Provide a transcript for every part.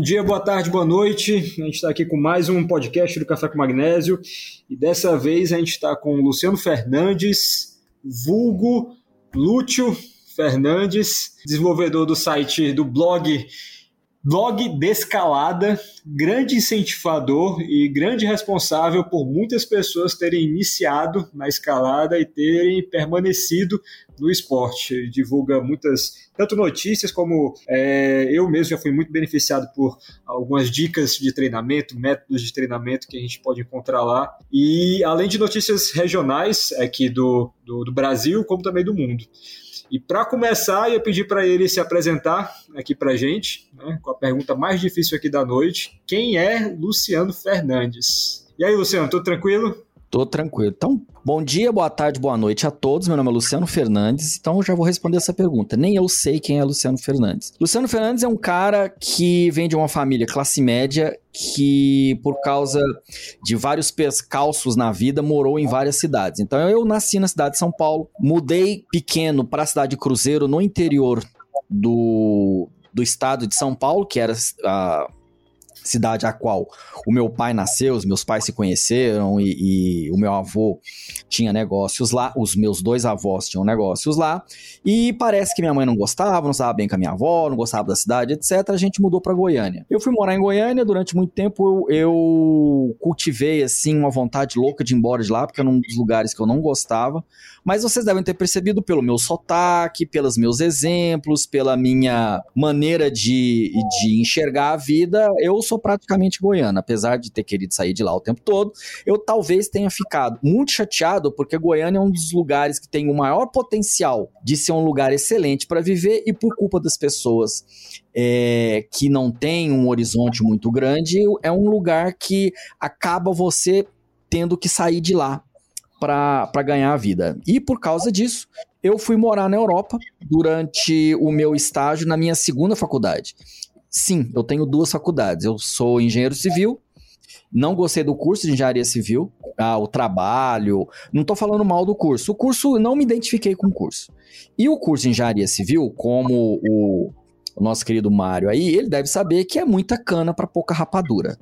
Bom dia, boa tarde, boa noite. A gente está aqui com mais um podcast do Café com Magnésio e dessa vez a gente está com o Luciano Fernandes, vulgo Lúcio Fernandes, desenvolvedor do site do blog Blog Descalada, grande incentivador e grande responsável por muitas pessoas terem iniciado na escalada e terem permanecido no esporte. Divulga muitas, tanto notícias como é, eu mesmo já fui muito beneficiado por algumas dicas de treinamento, métodos de treinamento que a gente pode encontrar lá. E além de notícias regionais aqui do, do, do Brasil, como também do mundo. E para começar, eu pedi para ele se apresentar aqui para gente, né, com a pergunta mais difícil aqui da noite: quem é Luciano Fernandes? E aí, Luciano, tudo tranquilo? Tô tranquilo. Então, bom dia, boa tarde, boa noite a todos. Meu nome é Luciano Fernandes, então eu já vou responder essa pergunta. Nem eu sei quem é Luciano Fernandes. Luciano Fernandes é um cara que vem de uma família classe média que, por causa de vários percalços na vida, morou em várias cidades. Então, eu nasci na cidade de São Paulo, mudei pequeno para a cidade de Cruzeiro, no interior do, do estado de São Paulo, que era a cidade a qual o meu pai nasceu, os meus pais se conheceram e, e, o meu avô tinha negócios lá, os meus dois avós tinham negócios lá, e parece que minha mãe não gostava, não estava bem com a minha avó, não gostava da cidade, etc. A gente mudou para Goiânia. Eu fui morar em Goiânia durante muito tempo, eu, eu cultivei assim uma vontade louca de ir embora de lá, porque era um dos lugares que eu não gostava. Mas vocês devem ter percebido pelo meu sotaque, pelos meus exemplos, pela minha maneira de, de enxergar a vida, eu sou praticamente goiano. Apesar de ter querido sair de lá o tempo todo, eu talvez tenha ficado muito chateado, porque Goiânia é um dos lugares que tem o maior potencial de ser um lugar excelente para viver e por culpa das pessoas é, que não tem um horizonte muito grande, é um lugar que acaba você tendo que sair de lá para ganhar a vida. E por causa disso, eu fui morar na Europa durante o meu estágio na minha segunda faculdade. Sim, eu tenho duas faculdades. Eu sou engenheiro civil, não gostei do curso de engenharia civil, ah, o trabalho. Não estou falando mal do curso. O curso, não me identifiquei com o curso. E o curso de engenharia civil, como o, o nosso querido Mário aí, ele deve saber que é muita cana para pouca rapadura.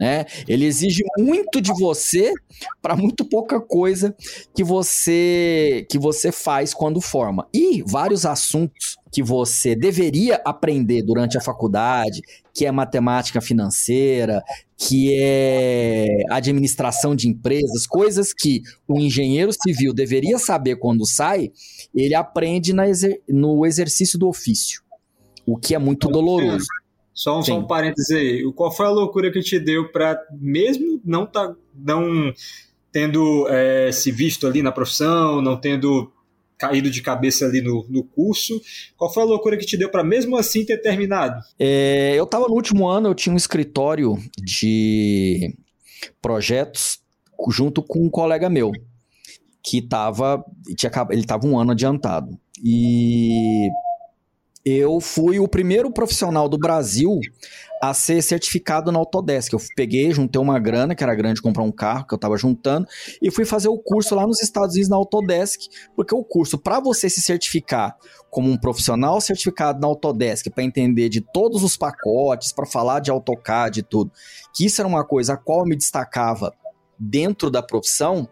Né? Ele exige muito de você para muito pouca coisa que você que você faz quando forma. E vários assuntos que você deveria aprender durante a faculdade, que é matemática financeira, que é administração de empresas, coisas que o engenheiro civil deveria saber quando sai, ele aprende no exercício do ofício, o que é muito doloroso. Só um, só um parênteses aí. Qual foi a loucura que te deu para, mesmo não, tá, não tendo é, se visto ali na profissão, não tendo caído de cabeça ali no, no curso, qual foi a loucura que te deu para mesmo assim ter terminado? É, eu estava no último ano, eu tinha um escritório de projetos junto com um colega meu que estava ele estava um ano adiantado e eu fui o primeiro profissional do Brasil a ser certificado na Autodesk. Eu peguei, juntei uma grana, que era grande comprar um carro que eu estava juntando, e fui fazer o curso lá nos Estados Unidos na Autodesk, porque o curso, para você se certificar como um profissional certificado na Autodesk, para entender de todos os pacotes, para falar de AutoCAD e tudo, que isso era uma coisa a qual eu me destacava dentro da profissão,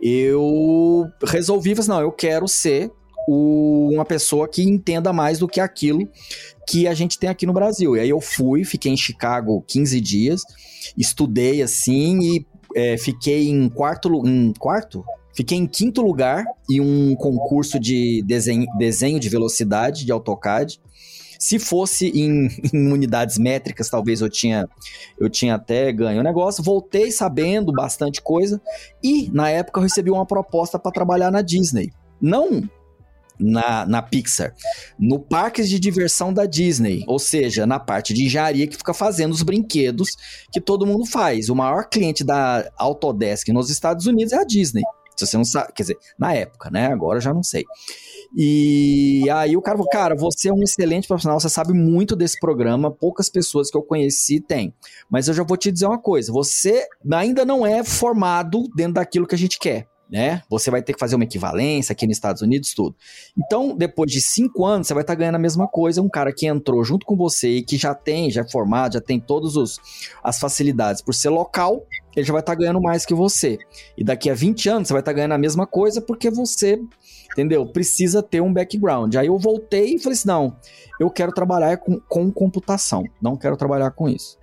eu resolvi, assim, não, eu quero ser o, uma pessoa que entenda mais do que aquilo que a gente tem aqui no Brasil. E aí eu fui, fiquei em Chicago 15 dias, estudei assim e é, fiquei em quarto, em quarto? Fiquei em quinto lugar em um concurso de desenho, desenho de velocidade de AutoCAD. Se fosse em, em, unidades métricas, talvez eu tinha, eu tinha até ganho o negócio. Voltei sabendo bastante coisa e na época eu recebi uma proposta para trabalhar na Disney. Não na, na Pixar, no parques de diversão da Disney, ou seja, na parte de engenharia que fica fazendo os brinquedos que todo mundo faz. O maior cliente da Autodesk nos Estados Unidos é a Disney. Se você não sabe, quer dizer, na época, né? Agora eu já não sei. E aí o cara falou, cara, você é um excelente profissional, você sabe muito desse programa, poucas pessoas que eu conheci têm. Mas eu já vou te dizer uma coisa, você ainda não é formado dentro daquilo que a gente quer. Né? Você vai ter que fazer uma equivalência aqui nos Estados Unidos, tudo. Então, depois de cinco anos, você vai estar tá ganhando a mesma coisa. Um cara que entrou junto com você e que já tem, já é formado, já tem todas as facilidades por ser local, ele já vai estar tá ganhando mais que você. E daqui a 20 anos, você vai estar tá ganhando a mesma coisa porque você, entendeu? Precisa ter um background. Aí eu voltei e falei assim: não, eu quero trabalhar com, com computação, não quero trabalhar com isso.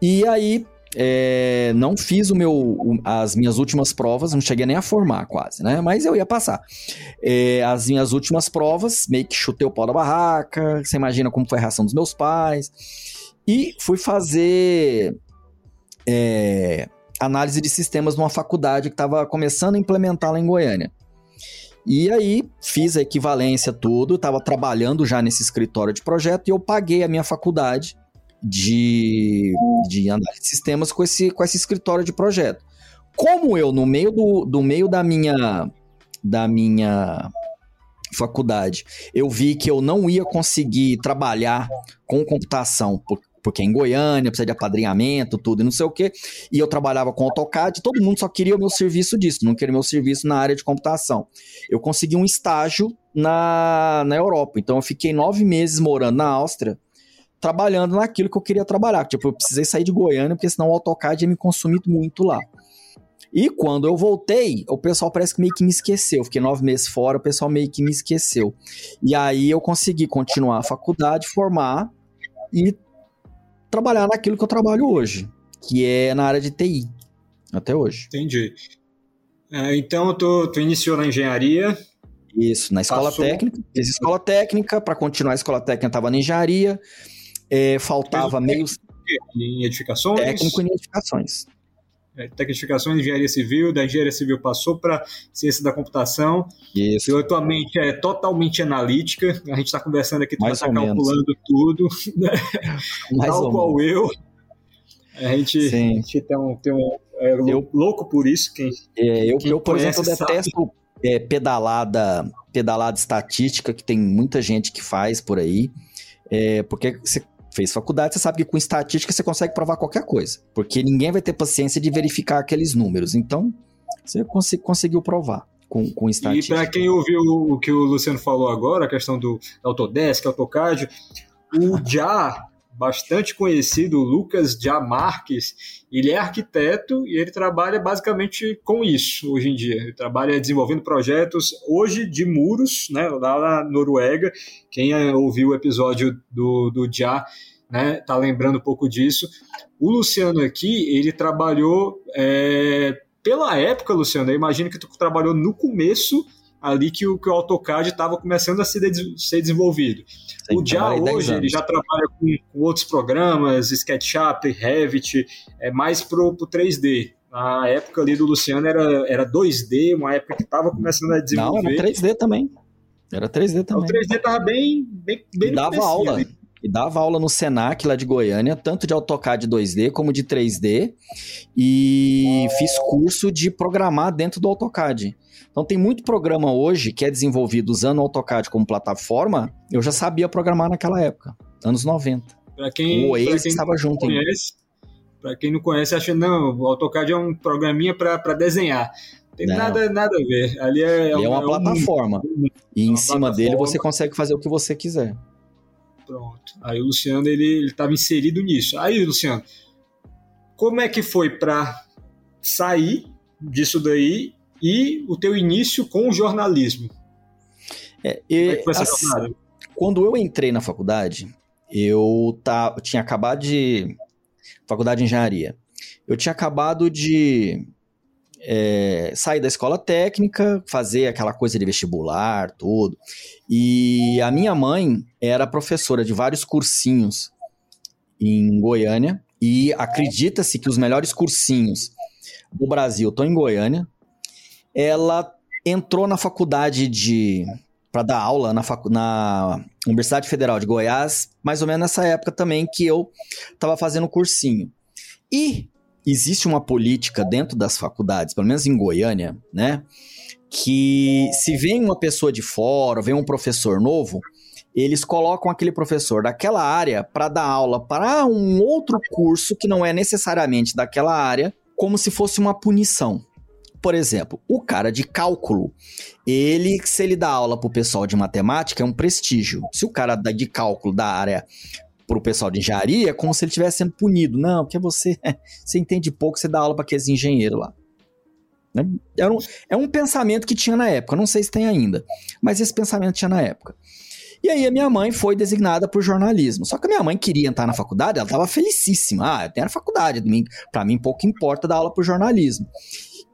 E aí é, não fiz o meu, as minhas últimas provas, não cheguei nem a formar quase, né? Mas eu ia passar. É, as minhas últimas provas, meio que chutei o pau da barraca, você imagina como foi a reação dos meus pais. E fui fazer é, análise de sistemas numa faculdade que estava começando a implementar lá em Goiânia. E aí fiz a equivalência tudo, estava trabalhando já nesse escritório de projeto e eu paguei a minha faculdade de, de análise de sistemas com esse, com esse escritório de projeto. Como eu, no meio do, do meio da minha, da minha faculdade, eu vi que eu não ia conseguir trabalhar com computação, porque em Goiânia precisa de apadrinhamento, tudo e não sei o quê, e eu trabalhava com AutoCAD, todo mundo só queria o meu serviço disso, não queria meu serviço na área de computação. Eu consegui um estágio na, na Europa, então eu fiquei nove meses morando na Áustria, trabalhando naquilo que eu queria trabalhar. Tipo, eu precisei sair de Goiânia, porque senão o AutoCAD ia me consumir muito lá. E quando eu voltei, o pessoal parece que meio que me esqueceu. Fiquei nove meses fora, o pessoal meio que me esqueceu. E aí eu consegui continuar a faculdade, formar e trabalhar naquilo que eu trabalho hoje, que é na área de TI, até hoje. Entendi. É, então tu, tu iniciou na engenharia, isso, na escola Passou. técnica. Fiz escola técnica, para continuar a escola técnica estava na engenharia. É, faltava meio. Em edificações? Técnico em edificações. É, tecnificações, engenharia civil, da engenharia civil passou para ciência da computação. Isso. E a tua mente é totalmente analítica. A gente está conversando aqui, tu Mais vai estar tá calculando tudo, né? Mais tal qual menos. eu. A gente, a gente tem um, tem um é, eu, louco por isso. Quem, é, eu, quem eu, por exemplo, detesto é, pedalada, pedalada estatística, que tem muita gente que faz por aí. É, porque você fez faculdade, você sabe que com estatística você consegue provar qualquer coisa. Porque ninguém vai ter paciência de verificar aqueles números. Então, você cons conseguiu provar. Com, com estatística. E para quem ouviu o que o Luciano falou agora, a questão do Autodesk, AutoCAD, o JA bastante conhecido, Lucas Jamarques, ele é arquiteto e ele trabalha basicamente com isso hoje em dia. Ele trabalha desenvolvendo projetos hoje de muros, né, lá na Noruega. Quem ouviu o episódio do, do Ja, né, tá lembrando um pouco disso. O Luciano aqui, ele trabalhou é, pela época, Luciano, eu imagino que tu trabalhou no começo ali que o, que o AutoCAD estava começando a ser, ser desenvolvido. Sim, o Já hoje ele já trabalha com, com, outros programas, SketchUp, Revit, é mais pro, pro 3D. A época ali do Luciano era, era 2D, uma época que estava começando a desenvolver. Não, era 3D também. Era 3D também. O 3D estava bem, bem, bem e dava aula. Ali. E dava aula no Senac lá de Goiânia, tanto de AutoCAD 2D como de 3D. E fiz curso de programar dentro do AutoCAD. Então tem muito programa hoje que é desenvolvido usando o AutoCAD como plataforma, eu já sabia programar naquela época, anos 90. Pra quem, o Oasis estava junto. Para quem não conhece, acha não, o AutoCAD é um programinha para desenhar. Tem nada, nada a ver. Ali é, é, uma é plataforma. Um, e em cima dele você consegue fazer o que você quiser. Pronto. Aí o Luciano ele estava inserido nisso. Aí, Luciano, como é que foi para sair disso daí e o teu início com o jornalismo. É, e, é assim, quando eu entrei na faculdade, eu, tá, eu tinha acabado de. Faculdade de Engenharia. Eu tinha acabado de é, sair da escola técnica, fazer aquela coisa de vestibular, tudo. E a minha mãe era professora de vários cursinhos em Goiânia. E acredita-se que os melhores cursinhos do Brasil estão em Goiânia ela entrou na faculdade de para dar aula na, facu, na Universidade Federal de Goiás, mais ou menos nessa época também que eu estava fazendo cursinho. E existe uma política dentro das faculdades, pelo menos em Goiânia, né? Que se vem uma pessoa de fora, vem um professor novo, eles colocam aquele professor daquela área para dar aula para um outro curso que não é necessariamente daquela área, como se fosse uma punição Por exemplo, o cara de cálculo, ele, se ele dá aula pro pessoal de matemática, é um prestígio. Se o cara de cálculo da área pro pessoal de engenharia, é como se ele estivesse sendo punido. Não, porque você, você entende pouco, você dá aula para aqueles engenheiros lá. Né? Era um, é um pensamento que tinha na época, não sei se tem ainda, mas esse pensamento tinha na época. E aí a minha mãe foi designada para o jornalismo. Só que a minha mãe queria entrar na faculdade, ela estava felicíssima. Ah, eu tenho a faculdade, para mim pouco importa dar aula para o jornalismo.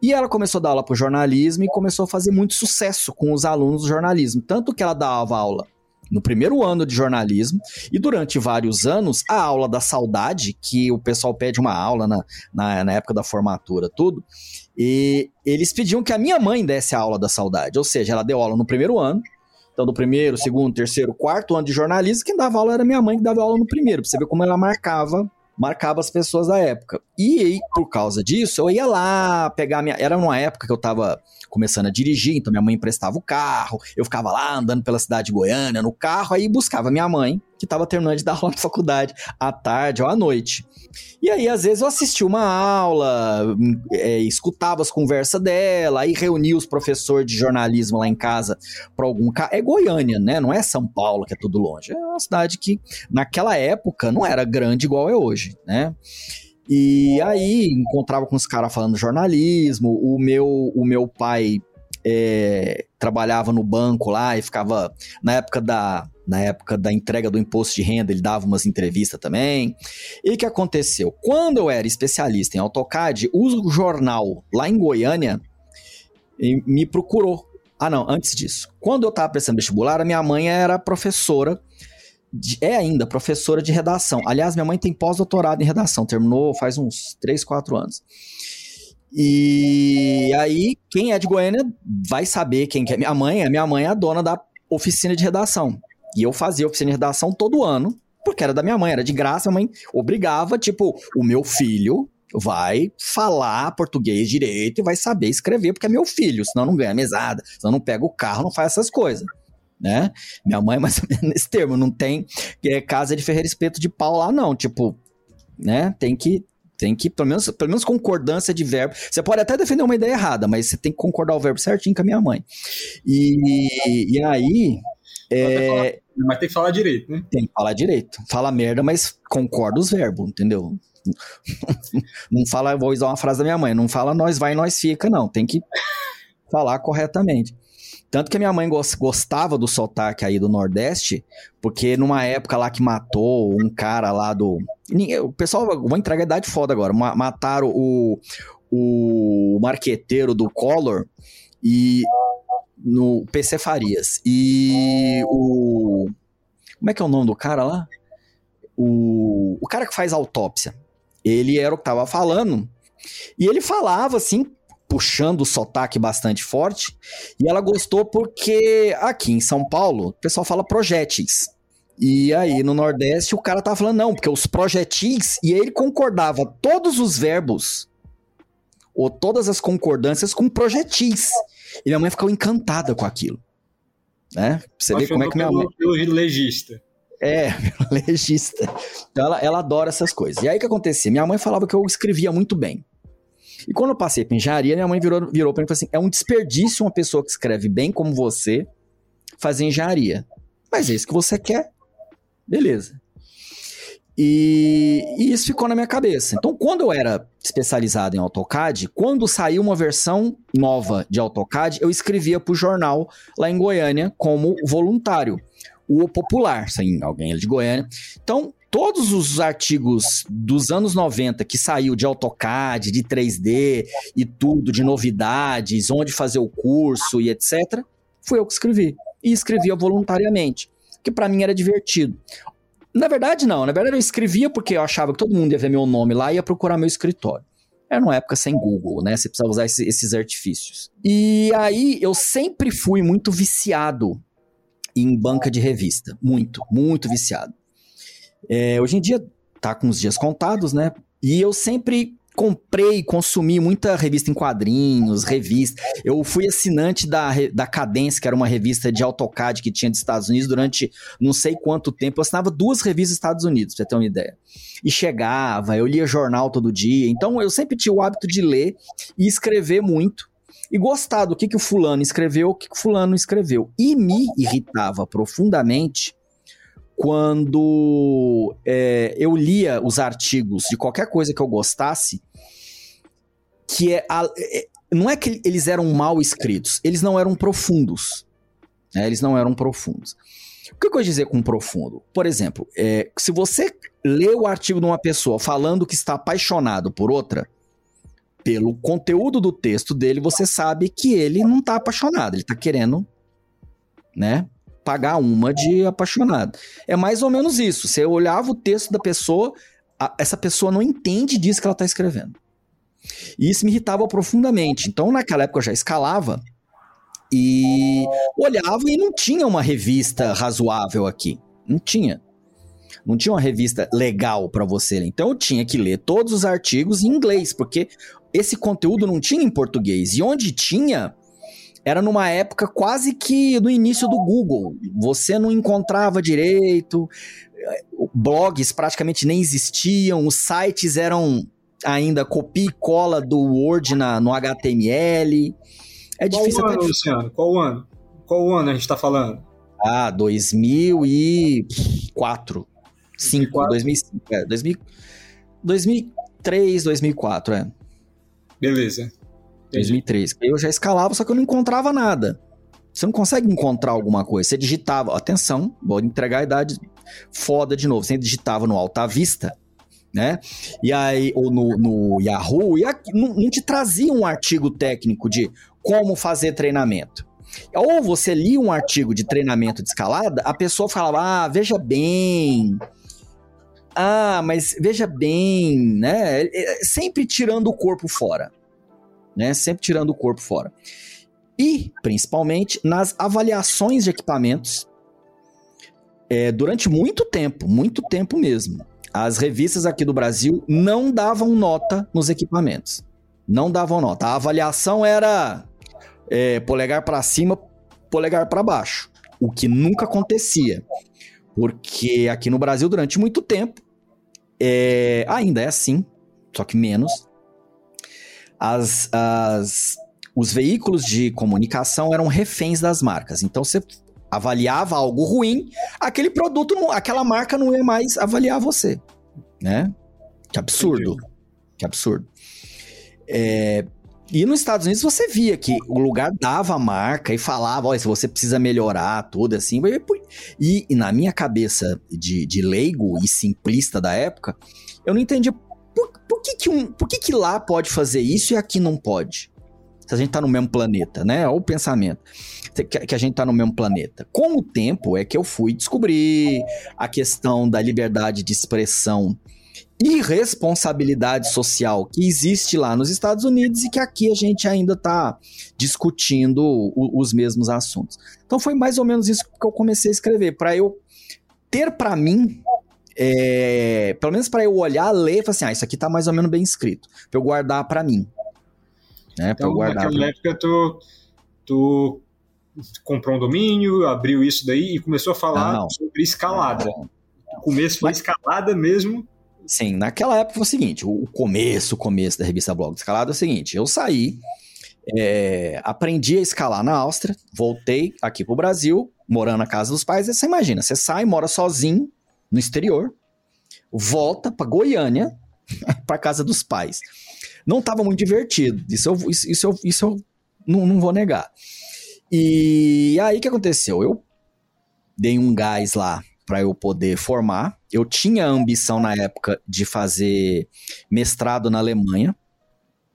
E ela começou a dar aula para jornalismo e começou a fazer muito sucesso com os alunos do jornalismo. Tanto que ela dava aula no primeiro ano de jornalismo e durante vários anos a aula da saudade, que o pessoal pede uma aula na, na, na época da formatura, tudo, e eles pediam que a minha mãe desse a aula da saudade, ou seja, ela deu aula no primeiro ano, então do primeiro, segundo, terceiro, quarto ano de jornalismo, quem dava aula era minha mãe que dava aula no primeiro, pra você ver como ela marcava marcava as pessoas da época. E aí, por causa disso, eu ia lá pegar minha. Era numa época que eu tava começando a dirigir, então minha mãe emprestava o carro, eu ficava lá andando pela cidade de Goiânia no carro, aí buscava minha mãe, que estava terminando de dar aula na faculdade, à tarde ou à noite. E aí, às vezes, eu assistia uma aula, é, escutava as conversas dela, aí reunia os professores de jornalismo lá em casa para algum. É Goiânia, né? Não é São Paulo, que é tudo longe. É uma cidade que, naquela época, não era grande igual é hoje, né? E aí encontrava com os caras falando jornalismo. O meu, o meu pai é, trabalhava no banco lá e ficava na época da na época da entrega do imposto de renda, ele dava umas entrevistas também. E o que aconteceu? Quando eu era especialista em AutoCAD, o jornal lá em Goiânia me procurou. Ah, não, antes disso. Quando eu estava prestando vestibular, a minha mãe era professora, é ainda professora de redação. Aliás, minha mãe tem pós-doutorado em redação, terminou faz uns 3, 4 anos. E aí, quem é de Goiânia vai saber quem que é minha mãe. A minha mãe é a dona da oficina de redação. E eu fazia oficina de redação todo ano, porque era da minha mãe, era de graça. A mãe obrigava, tipo, o meu filho vai falar português direito e vai saber escrever, porque é meu filho, senão não ganha mesada, senão não pega o carro, não faz essas coisas. Né? Minha mãe, mais ou menos nesse termo, não tem é, casa de ferreiro espeto de pau lá, não. Tipo, né? Tem que tem que, pelo menos, pelo menos concordância de verbo. Você pode até defender uma ideia errada, mas você tem que concordar o verbo certinho com a minha mãe. E, e aí. É... Falar, mas tem que falar direito, né? Tem que falar direito. Fala merda, mas concorda os verbos, entendeu? Não fala, vou usar uma frase da minha mãe, não fala nós vai e nós fica, não. Tem que falar corretamente. Tanto que a minha mãe gostava do sotaque aí do Nordeste, porque numa época lá que matou um cara lá do. O pessoal, a idade foda agora. Mataram o, o marqueteiro do Collor e. No PC Farias. E o. Como é que é o nome do cara lá? O, o cara que faz autópsia. Ele era o que tava falando. E ele falava assim, puxando o sotaque bastante forte. E ela gostou porque aqui em São Paulo, o pessoal fala projéteis. E aí no Nordeste o cara tava falando, não, porque os projetis, e aí ele concordava todos os verbos, ou todas as concordâncias com projetis. E minha mãe ficou encantada com aquilo. Né? Pra você ver como é que minha mãe. legista. É, legista. Então ela, ela adora essas coisas. E aí o que acontecia? Minha mãe falava que eu escrevia muito bem. E quando eu passei para engenharia, minha mãe virou, virou para mim e falou assim: é um desperdício uma pessoa que escreve bem como você fazer engenharia. Mas é isso que você quer. Beleza. E, e, isso ficou na minha cabeça. Então, quando eu era especializado em AutoCAD, quando saiu uma versão nova de AutoCAD, eu escrevia para o jornal lá em Goiânia como voluntário. O Popular, sem alguém de Goiânia. Então, todos os artigos dos anos 90 que saiu de AutoCAD, de 3D e tudo, de novidades, onde fazer o curso e etc., fui eu que escrevi. E escrevia voluntariamente, que para mim era divertido. Na verdade, não. Na verdade, eu escrevia porque eu achava que todo mundo ia ver meu nome lá e ia procurar meu escritório. Era uma época sem Google, né? Você precisava usar esse, esses artifícios. E aí, eu sempre fui muito viciado em banca de revista. Muito, muito viciado. É, hoje em dia tá com os dias contados, né? E eu sempre comprei consumi muita revista em quadrinhos, revista. Eu fui assinante da, da Cadência, que era uma revista de AutoCAD que tinha dos Estados Unidos durante não sei quanto tempo. Eu assinava duas revistas dos Estados Unidos, pra você ter uma ideia. E chegava, eu lia jornal todo dia. Então eu sempre tinha o hábito de ler e escrever muito e gostar do que, que o fulano escreveu, o que, que o fulano escreveu. E me irritava profundamente quando é, eu lia os artigos de qualquer coisa que eu gostasse, que é, a, é não é que eles eram mal escritos, eles não eram profundos. Né? Eles não eram profundos. O que eu quero dizer com profundo? Por exemplo, é, se você lê o artigo de uma pessoa falando que está apaixonado por outra, pelo conteúdo do texto dele, você sabe que ele não está apaixonado, ele está querendo, né, pagar uma de apaixonado. É mais ou menos isso. Você olhava o texto da pessoa, a, essa pessoa não entende disso que ela está escrevendo. E isso me irritava profundamente. Então, naquela época eu já escalava e olhava e não tinha uma revista razoável aqui. Não tinha. Não tinha uma revista legal para você ler. Então eu tinha que ler todos os artigos em inglês, porque esse conteúdo não tinha em português. E onde tinha, era numa época quase que no início do Google. Você não encontrava direito, blogs praticamente nem existiam, os sites eram ainda copia e cola do Word na, no HTML. É Qual difícil ano, até... Luciano? Qual ano? Qual ano a gente está falando? Ah, 2004. 5, 2005, é, 2000, 2003, 2004, é. Beleza. Entendi. 2003. Eu já escalava, só que eu não encontrava nada. Você não consegue encontrar alguma coisa. Você digitava, atenção, vou entregar a idade foda de novo. Você digitava no Alta Vista, né? E aí, ou no, no Yahoo, e aqui, não, não te trazia um artigo técnico de como fazer treinamento. Ou você lia um artigo de treinamento de escalada, a pessoa falava: ah, veja bem. Ah, mas veja bem, né? É, é, sempre tirando o corpo fora. Né? Sempre tirando o corpo fora. E, principalmente, nas avaliações de equipamentos, é, durante muito tempo, muito tempo mesmo, as revistas aqui do Brasil não davam nota nos equipamentos. Não davam nota. A avaliação era é, polegar para cima, polegar para baixo. O que nunca acontecia. Porque aqui no Brasil, durante muito tempo, é, ainda é assim, só que menos. As, as, os veículos de comunicação eram reféns das marcas. Então você avaliava algo ruim, aquele produto, aquela marca não ia mais avaliar você, né? Que absurdo. Entendi. Que absurdo. É, e nos Estados Unidos você via que o lugar dava a marca e falava, olha, se você precisa melhorar, tudo assim. E, e na minha cabeça de, de, leigo e simplista da época, eu não entendia por, por, que, que, um, por que, que lá pode fazer isso e aqui não pode? Se a gente tá no mesmo planeta, né? Olha o pensamento. Que, a gente tá no mesmo planeta. Com o tempo é que eu fui descobrir a questão da liberdade de expressão irresponsabilidade social que existe lá nos Estados Unidos e que aqui a gente ainda está discutindo o, os mesmos assuntos. Então foi mais ou menos isso que eu comecei a escrever, para eu ter para mim, é, pelo menos para eu olhar, ler e falar assim, ah, isso aqui está mais ou menos bem escrito, para eu guardar para mim. Né, então, eu guardar naquela época tu, tu comprou um domínio, abriu isso daí e começou a falar não, sobre escalada. Não, não. O começo foi Mas, escalada mesmo Sim, naquela época foi o seguinte: o começo, o começo da revista Blog Escalado é o seguinte: eu saí, é, aprendi a escalar na Áustria, voltei aqui pro Brasil, morando na casa dos pais. você imagina, você sai, mora sozinho no exterior, volta para Goiânia, para casa dos pais. Não estava muito divertido, isso eu, isso, eu, isso eu não, não vou negar. E aí o que aconteceu? Eu dei um gás lá para eu poder formar. Eu tinha a ambição na época de fazer mestrado na Alemanha.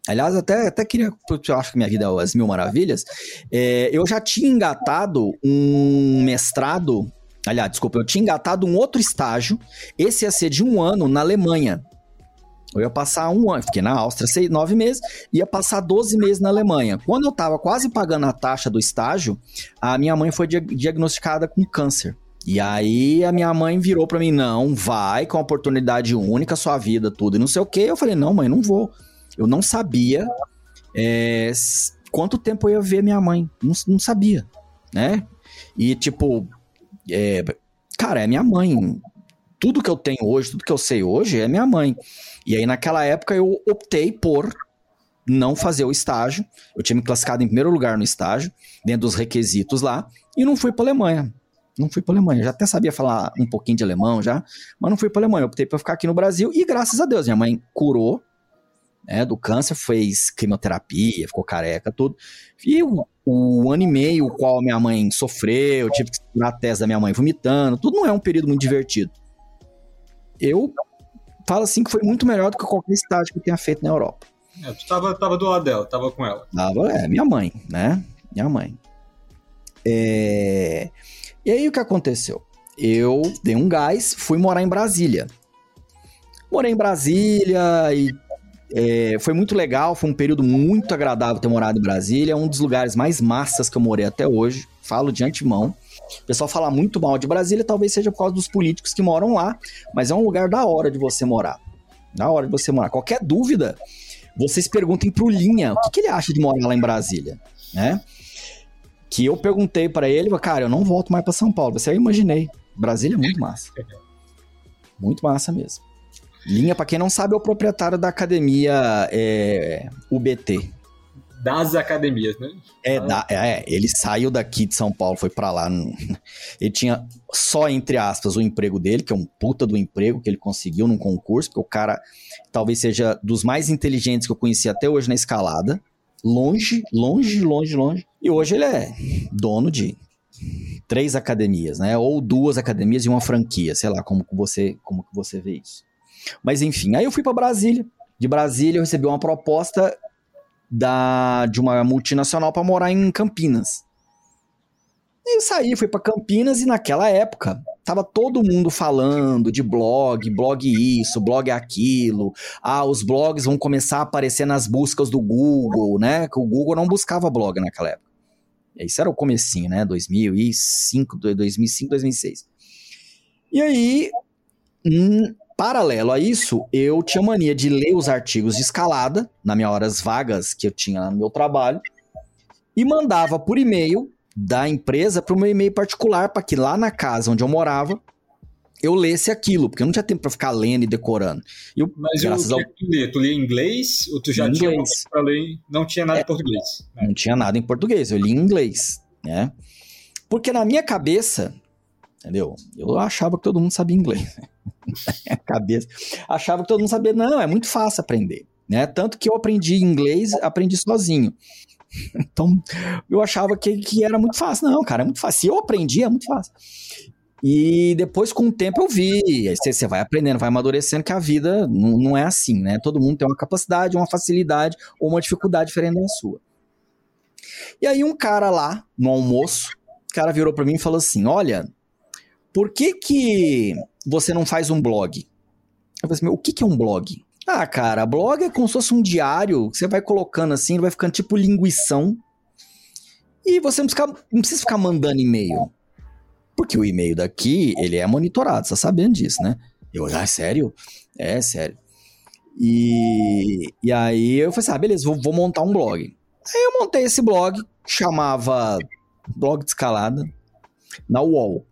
Aliás, até, até queria, eu acho que minha vida é as mil maravilhas. É, eu já tinha engatado um mestrado. Aliás, desculpa, eu tinha engatado um outro estágio. Esse ia ser de um ano na Alemanha. Eu ia passar um ano, fiquei na Áustria seis, nove meses, ia passar 12 meses na Alemanha. Quando eu estava quase pagando a taxa do estágio, a minha mãe foi diagnosticada com câncer. E aí a minha mãe virou para mim, não, vai com a oportunidade única, sua vida, tudo, e não sei o quê. Eu falei, não, mãe, não vou. Eu não sabia é, quanto tempo eu ia ver minha mãe. Não, não sabia, né? E tipo, é, cara, é minha mãe. Tudo que eu tenho hoje, tudo que eu sei hoje é minha mãe. E aí naquela época eu optei por não fazer o estágio. Eu tinha me classificado em primeiro lugar no estágio, dentro dos requisitos lá, e não fui para Alemanha. Não fui para Alemanha. Já até sabia falar um pouquinho de alemão já, mas não fui para Alemanha. Eu optei para ficar aqui no Brasil e graças a Deus minha mãe curou né, do câncer, fez quimioterapia, ficou careca, tudo. E o ano e meio o qual minha mãe sofreu, tive que segurar a tese da minha mãe vomitando, tudo não é um período muito divertido. Eu falo assim que foi muito melhor do que qualquer estágio que eu tenha feito na Europa. É, tu tava, tava do lado dela, tava com ela. Tava, é, minha mãe, né? Minha mãe. É... E aí o que aconteceu? Eu dei um gás, fui morar em Brasília. Morei em Brasília e é, foi muito legal, foi um período muito agradável ter morado em Brasília. É um dos lugares mais massas que eu morei até hoje. Falo de antemão. O pessoal fala muito mal de Brasília, talvez seja por causa dos políticos que moram lá, mas é um lugar da hora de você morar. Da hora de você morar. Qualquer dúvida, vocês perguntem pro Linha o que, que ele acha de morar lá em Brasília, né? Que eu perguntei para ele, cara, eu não volto mais para São Paulo. Você eu imaginei. Brasília é muito massa. Muito massa mesmo. Linha, para quem não sabe, é o proprietário da academia é, UBT. Das academias, né? É, da, é, ele saiu daqui de São Paulo, foi para lá. Ele tinha só, entre aspas, o emprego dele, que é um puta do emprego que ele conseguiu num concurso, porque o cara talvez seja dos mais inteligentes que eu conheci até hoje na escalada. Longe, longe, longe, longe. E hoje ele é dono de três academias, né? Ou duas academias e uma franquia, sei lá como que você, como que você vê isso. Mas enfim, aí eu fui para Brasília. De Brasília eu recebi uma proposta da, de uma multinacional para morar em Campinas. E eu saí, fui para Campinas e naquela época tava todo mundo falando de blog, blog isso, blog aquilo. Ah, os blogs vão começar a aparecer nas buscas do Google, né? Que o Google não buscava blog naquela época. Isso era o comecinho, né? 2005, 2005, 2006. E aí, hum, Paralelo a isso, eu tinha mania de ler os artigos de escalada, nas minhas horas vagas que eu tinha no meu trabalho, e mandava por e-mail da empresa para o meu e-mail particular, para que lá na casa onde eu morava, eu lesse aquilo, porque eu não tinha tempo para ficar lendo e decorando. Eu, Mas graças que ao... tu lia? Tu lia em inglês ou tu já em tinha inglês. para ler? Não tinha nada é, em português. Né? Não tinha nada em português, eu li em inglês, né? Porque na minha cabeça, entendeu? Eu achava que todo mundo sabia inglês. cabeça. Achava que todo mundo sabia. Não, é muito fácil aprender. Né? Tanto que eu aprendi inglês, aprendi sozinho. Então, eu achava que, que era muito fácil. Não, cara, é muito fácil. Se eu aprendi, é muito fácil. E depois, com o tempo, eu vi. Você vai aprendendo, vai amadurecendo que a vida não, não é assim, né? Todo mundo tem uma capacidade, uma facilidade ou uma dificuldade diferente da sua. E aí, um cara lá, no almoço, o cara virou para mim e falou assim: Olha, por que que você não faz um blog? Eu falei assim, o que que é um blog? Ah, cara, blog é como se fosse um diário, você vai colocando assim, vai ficando tipo linguição, e você não precisa, não precisa ficar mandando e-mail. Porque o e-mail daqui, ele é monitorado, você tá sabendo disso, né? Eu, ah, é sério? É, sério. E, e aí eu falei assim, ah, beleza, vou, vou montar um blog. Aí eu montei esse blog, chamava Blog de Escalada, na UOL.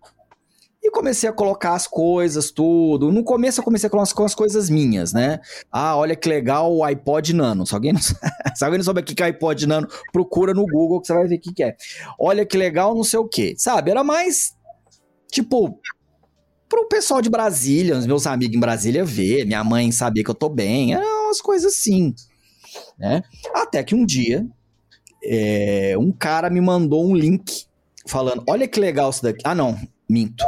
E comecei a colocar as coisas, tudo. No começo eu comecei a colocar as coisas minhas, né? Ah, olha que legal o iPod Nano. Se alguém não, se alguém não souber o que é iPod Nano, procura no Google que você vai ver o que, é. Olha que legal, não sei o que. Sabe? Era mais, tipo, pro pessoal de Brasília, os meus amigos em Brasília ver, minha mãe sabia que eu tô bem. Eram umas coisas assim, né? Até que um dia, é, um cara me mandou um link falando, olha que legal isso daqui. Ah, não, minto.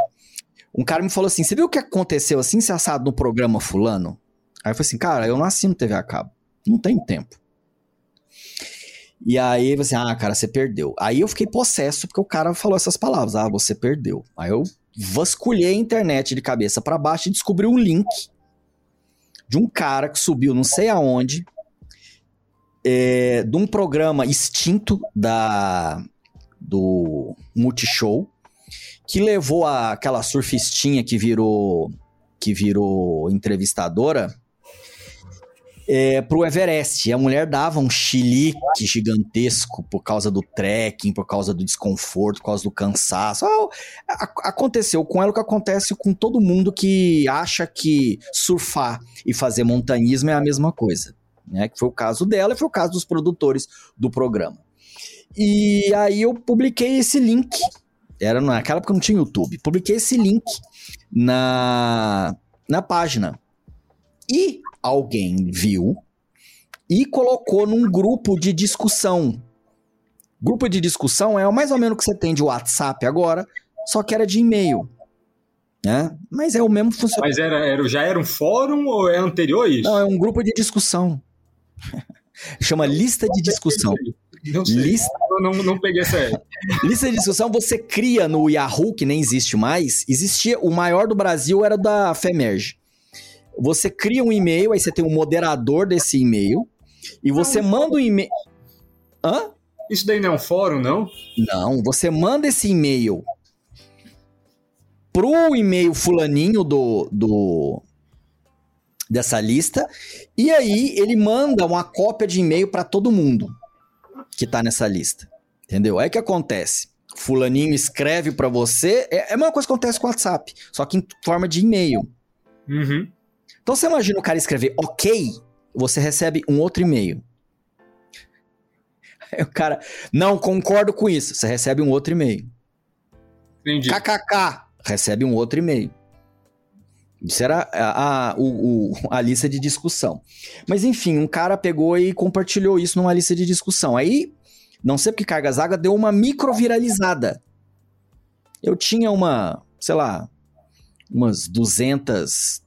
Um cara me falou assim: você viu o que aconteceu assim, se assado no programa Fulano? Aí eu falei assim, cara, eu nasci no TV a cabo. Não tenho tempo. E aí você, assim, ah, cara, você perdeu. Aí eu fiquei possesso porque o cara falou essas palavras, ah, você perdeu. Aí eu vasculhei a internet de cabeça para baixo e descobri um link de um cara que subiu não sei aonde, é, de um programa extinto da do Multishow, que levou a, aquela surfistinha que virou que virou entrevistadora é, pro Everest. E a mulher dava um chilique gigantesco por causa do trekking, por causa do desconforto, por causa do cansaço. Ah, aconteceu com ela o que acontece com todo mundo que acha que surfar e fazer montanhismo é a mesma coisa. né? Que foi o caso dela e foi o caso dos produtores do programa. E aí eu publiquei esse link. Era naquela época não tinha YouTube. Publiquei esse link na, na página. E alguém viu e colocou num grupo de discussão. Grupo de discussão é mais ou menos o que você tem de WhatsApp agora, só que era de e-mail. Né? Mas é o mesmo funcionamento. Mas era, era, já era um fórum ou é anterior a isso? Não, é um grupo de discussão. Chama lista de discussão. Não sei. Lista... Não, não peguei essa lista de discussão você cria no Yahoo, que nem existe mais. Existia, o maior do Brasil era da FEMERGE. Você cria um e-mail, aí você tem um moderador desse e-mail, e você não, manda um e-mail. Hã? Isso daí não é um fórum, não? Não, você manda esse e-mail pro e-mail fulaninho do, do dessa lista, e aí ele manda uma cópia de e-mail para todo mundo que tá nessa lista. Entendeu? Aí que acontece? Fulaninho escreve para você, é, é a mesma coisa que acontece com o WhatsApp, só que em forma de e-mail. Uhum. Então você imagina o cara escrever ok, você recebe um outro e-mail. Aí o cara, não concordo com isso, você recebe um outro e-mail. Entendi. KKK, recebe um outro e-mail. Isso era a, a, o, a lista de discussão. Mas enfim, um cara pegou e compartilhou isso numa lista de discussão. Aí, não sei porque Cargas Água deu uma microviralizada. Eu tinha uma, sei lá, umas 200,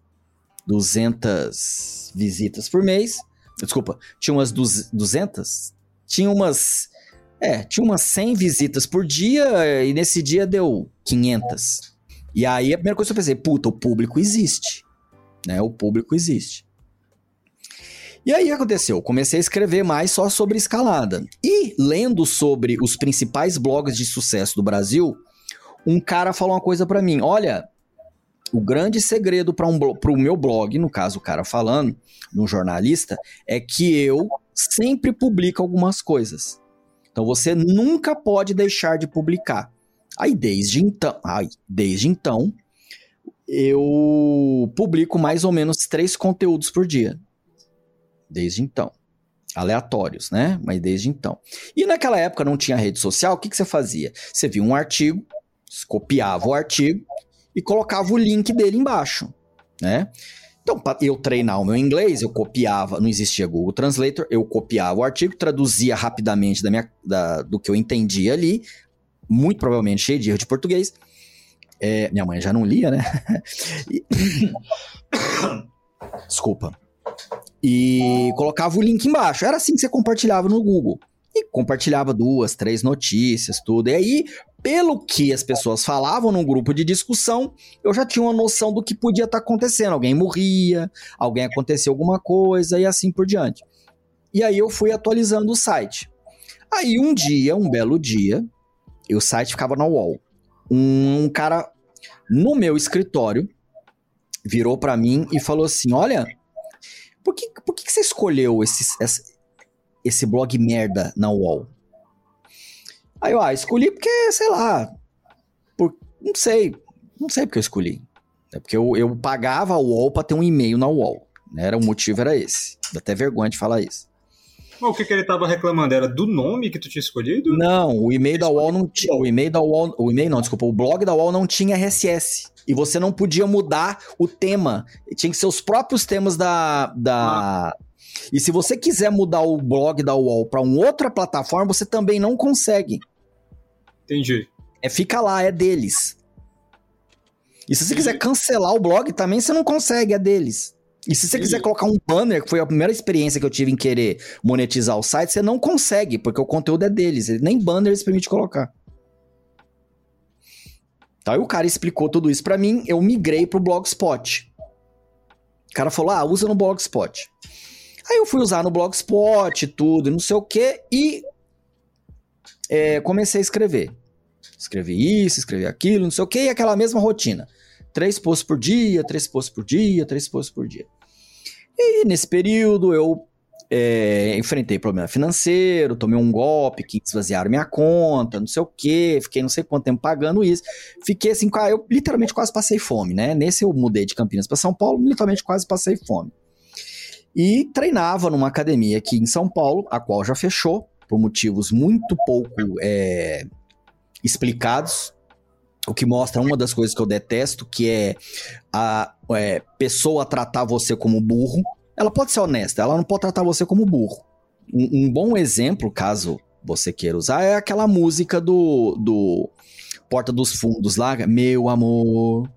200 visitas por mês. Desculpa, tinha umas 200? Tinha umas, é, tinha umas 100 visitas por dia e nesse dia deu 500. E aí a primeira coisa que eu pensei, puta, o público existe. Né? O público existe. E aí aconteceu, eu comecei a escrever mais só sobre escalada. E lendo sobre os principais blogs de sucesso do Brasil, um cara falou uma coisa para mim, olha, o grande segredo para um o meu blog, no caso o cara falando, no jornalista, é que eu sempre publico algumas coisas. Então você nunca pode deixar de publicar. Aí desde então, ai, desde então, eu publico mais ou menos três conteúdos por dia. Desde então. Aleatórios, né? Mas desde então. E naquela época não tinha rede social, o que, que você fazia? Você via um artigo, copiava o artigo e colocava o link dele embaixo, né? Então, para eu treinar o meu inglês, eu copiava, não existia Google Translator, eu copiava o artigo, traduzia rapidamente da minha, da, do que eu entendia ali, muito provavelmente cheio de erro de português. É, minha mãe já não lia, né? Desculpa. E colocava o link embaixo. Era assim que você compartilhava no Google. E compartilhava duas, três notícias, tudo. E aí, pelo que as pessoas falavam num grupo de discussão, eu já tinha uma noção do que podia estar tá acontecendo. Alguém morria, alguém aconteceu alguma coisa e assim por diante. E aí eu fui atualizando o site. Aí um dia, um belo dia, e o site ficava na wall. Um, cara no meu escritório virou para mim e falou assim: Olha, por que, por que você escolheu esse, esse, esse blog merda na wall? Aí eu, ah, escolhi porque, sei lá, por, não sei, não sei porque eu escolhi. É porque eu, eu pagava a UOL pra ter um e-mail na UOL. Né? Era, o motivo era esse. Dá até vergonha de falar isso. Mas o que, que ele estava reclamando? Era do nome que tu tinha escolhido? Não, o e-mail da UOL não tinha. O e-mail da UOL. O e-mail não, desculpa. O blog da UOL não tinha RSS. E você não podia mudar o tema. Tinha que ser os próprios temas da. da... Ah. E se você quiser mudar o blog da UOL para uma outra plataforma, você também não consegue. Entendi. É fica lá, é deles. E se você Entendi. quiser cancelar o blog também, você não consegue, é deles. E se você quiser colocar um banner, que foi a primeira experiência que eu tive em querer monetizar o site, você não consegue, porque o conteúdo é deles. Nem banner eles permitem colocar. Então, aí o cara explicou tudo isso para mim, eu migrei pro Blogspot. O cara falou, ah, usa no Blogspot. Aí eu fui usar no Blogspot, tudo, não sei o que, e é, comecei a escrever. Escrevi isso, escrevi aquilo, não sei o que, e aquela mesma rotina. Três posts por dia, três posts por dia, três posts por dia. E nesse período eu é, enfrentei problema financeiro, tomei um golpe que esvaziaram minha conta, não sei o que, fiquei não sei quanto tempo pagando isso. Fiquei assim, eu literalmente quase passei fome, né? Nesse eu mudei de Campinas para São Paulo, literalmente quase passei fome. E treinava numa academia aqui em São Paulo, a qual já fechou, por motivos muito pouco é, explicados. O que mostra uma das coisas que eu detesto, que é a é, pessoa tratar você como burro. Ela pode ser honesta, ela não pode tratar você como burro. Um, um bom exemplo, caso você queira usar, é aquela música do, do Porta dos Fundos lá, Meu Amor,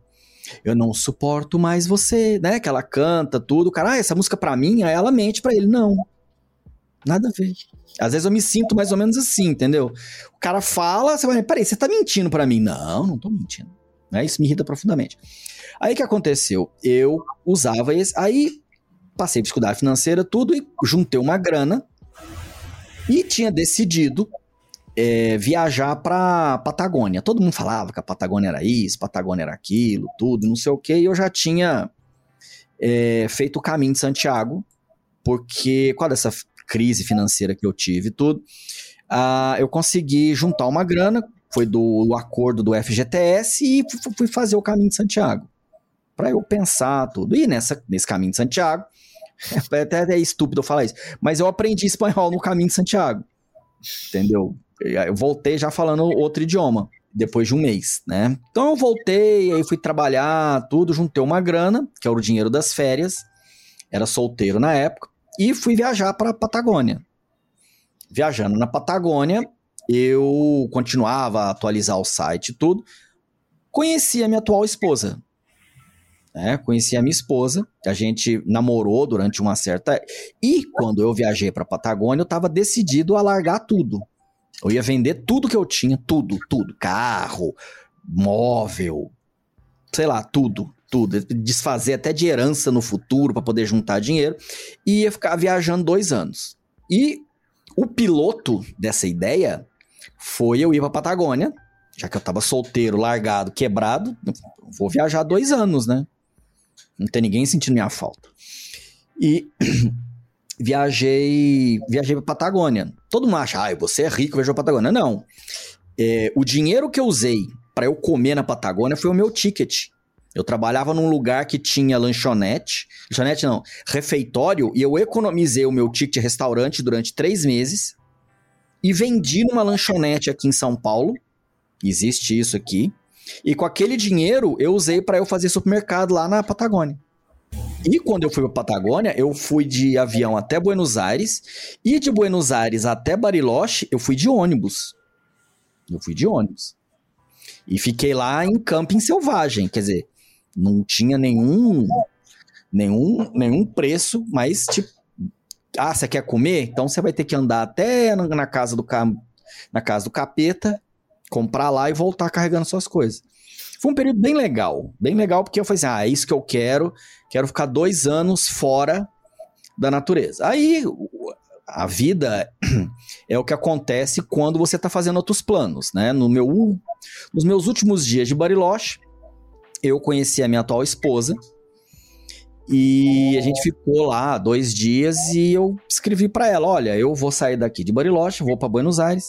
eu não suporto mais você, né? Que ela canta tudo. Cara, ah, essa música pra mim, aí ela mente pra ele. Não. Nada a ver. Às vezes eu me sinto mais ou menos assim, entendeu? O cara fala, você vai, peraí, você tá mentindo para mim? Não, não tô mentindo. Né? Isso me irrita profundamente. Aí o que aconteceu? Eu usava esse, aí passei por estudar financeira, tudo, e juntei uma grana e tinha decidido é, viajar pra Patagônia. Todo mundo falava que a Patagônia era isso, Patagônia era aquilo, tudo, não sei o que, e eu já tinha é, feito o caminho de Santiago, porque com essa crise financeira que eu tive tudo, uh, eu consegui juntar uma grana, foi do, do acordo do FGTS e fui fazer o caminho de Santiago. Para eu pensar tudo. E nessa, nesse caminho de Santiago, até é estúpido eu falar isso, mas eu aprendi espanhol no caminho de Santiago. Entendeu? Eu voltei já falando outro idioma, depois de um mês, né? Então eu voltei, aí fui trabalhar, tudo, juntei uma grana, que era o dinheiro das férias, era solteiro na época, e fui viajar para a Patagônia. Viajando na Patagônia, eu continuava a atualizar o site e tudo. Conheci a minha atual esposa. Né? Conheci a minha esposa, a gente namorou durante uma certa. E quando eu viajei para a Patagônia, eu estava decidido a largar tudo. Eu ia vender tudo que eu tinha, tudo, tudo. Carro, móvel, sei lá, tudo tudo, desfazer até de herança no futuro para poder juntar dinheiro, e ia ficar viajando dois anos. E o piloto dessa ideia foi eu ir para Patagônia, já que eu tava solteiro, largado, quebrado, vou viajar dois anos, né? Não tem ninguém sentindo minha falta. E viajei, viajei para Patagônia. Todo mundo acha, ah, você é rico, viajou para Patagônia. Não. É, o dinheiro que eu usei para eu comer na Patagônia foi o meu ticket. Eu trabalhava num lugar que tinha lanchonete, lanchonete não, refeitório, e eu economizei o meu ticket restaurante durante três meses e vendi numa lanchonete aqui em São Paulo. Existe isso aqui. E com aquele dinheiro eu usei para eu fazer supermercado lá na Patagônia. E quando eu fui para Patagônia, eu fui de avião até Buenos Aires e de Buenos Aires até Bariloche, eu fui de ônibus. Eu fui de ônibus. E fiquei lá em camping selvagem, quer dizer, não tinha nenhum nenhum nenhum preço, mas tipo, ah, você quer comer? Então você vai ter que andar até na casa do na casa do capeta, comprar lá e voltar carregando suas coisas. Foi um período bem legal, bem legal porque eu falei assim, ah, é isso que eu quero, quero ficar dois anos fora da natureza. Aí a vida é o que acontece quando você está fazendo outros planos, né? No meu, nos meus últimos dias de Bariloche, eu conheci a minha atual esposa e a gente ficou lá dois dias e eu escrevi para ela: Olha, eu vou sair daqui de Bariloche, vou para Buenos Aires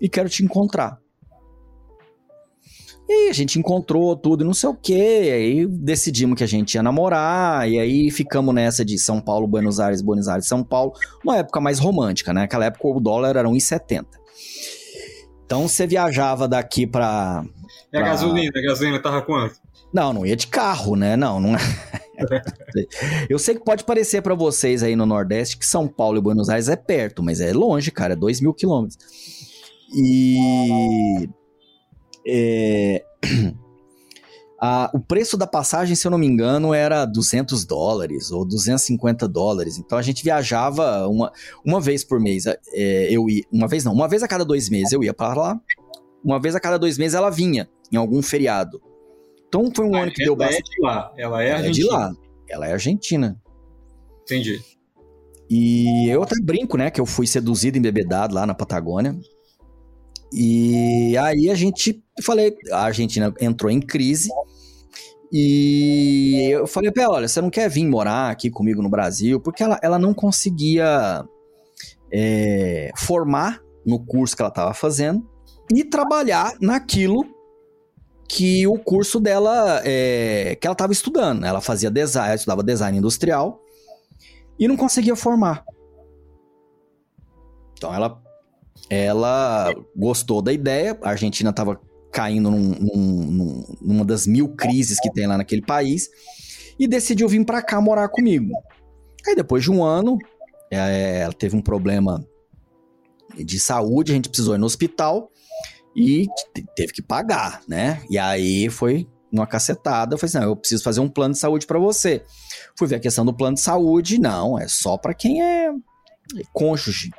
e quero te encontrar. E a gente encontrou tudo e não sei o que, aí decidimos que a gente ia namorar, e aí ficamos nessa de São Paulo, Buenos Aires, Buenos Aires, São Paulo, uma época mais romântica, né? Naquela época o dólar era 1,70. Então você viajava daqui pra. E a gasolina? A gasolina tava quanto? Não, não ia de carro, né? Não, não. É. Eu sei que pode parecer para vocês aí no Nordeste que São Paulo e Buenos Aires é perto, mas é longe, cara, é 2 mil quilômetros. E. É, a, o preço da passagem, se eu não me engano, era 200 dólares ou 250 dólares. Então a gente viajava uma, uma vez por mês. É, eu ia, uma vez não, uma vez a cada dois meses eu ia para lá. Uma vez a cada dois meses ela vinha em algum feriado. Então foi um ah, ano que deu bastante. Ela é de lá, ela é ela argentina. É de lá, ela é argentina. Entendi. E eu até brinco, né, que eu fui seduzido, embebedado lá na Patagônia. E aí a gente, falei, a Argentina entrou em crise. E eu falei pra ela, olha, você não quer vir morar aqui comigo no Brasil? Porque ela, ela não conseguia é, formar no curso que ela estava fazendo e trabalhar naquilo que o curso dela, é, que ela estava estudando. Ela fazia design, ela estudava design industrial. e não conseguia formar. Então ela, ela gostou da ideia, a Argentina estava caindo num, num, numa das mil crises que tem lá naquele país, e decidiu vir para cá morar comigo. Aí depois de um ano, é, ela teve um problema de saúde, a gente precisou ir no hospital e teve que pagar, né? E aí foi uma cacetada, eu falei assim, não, eu preciso fazer um plano de saúde para você. Fui ver a questão do plano de saúde, não, é só para quem é cônjuge.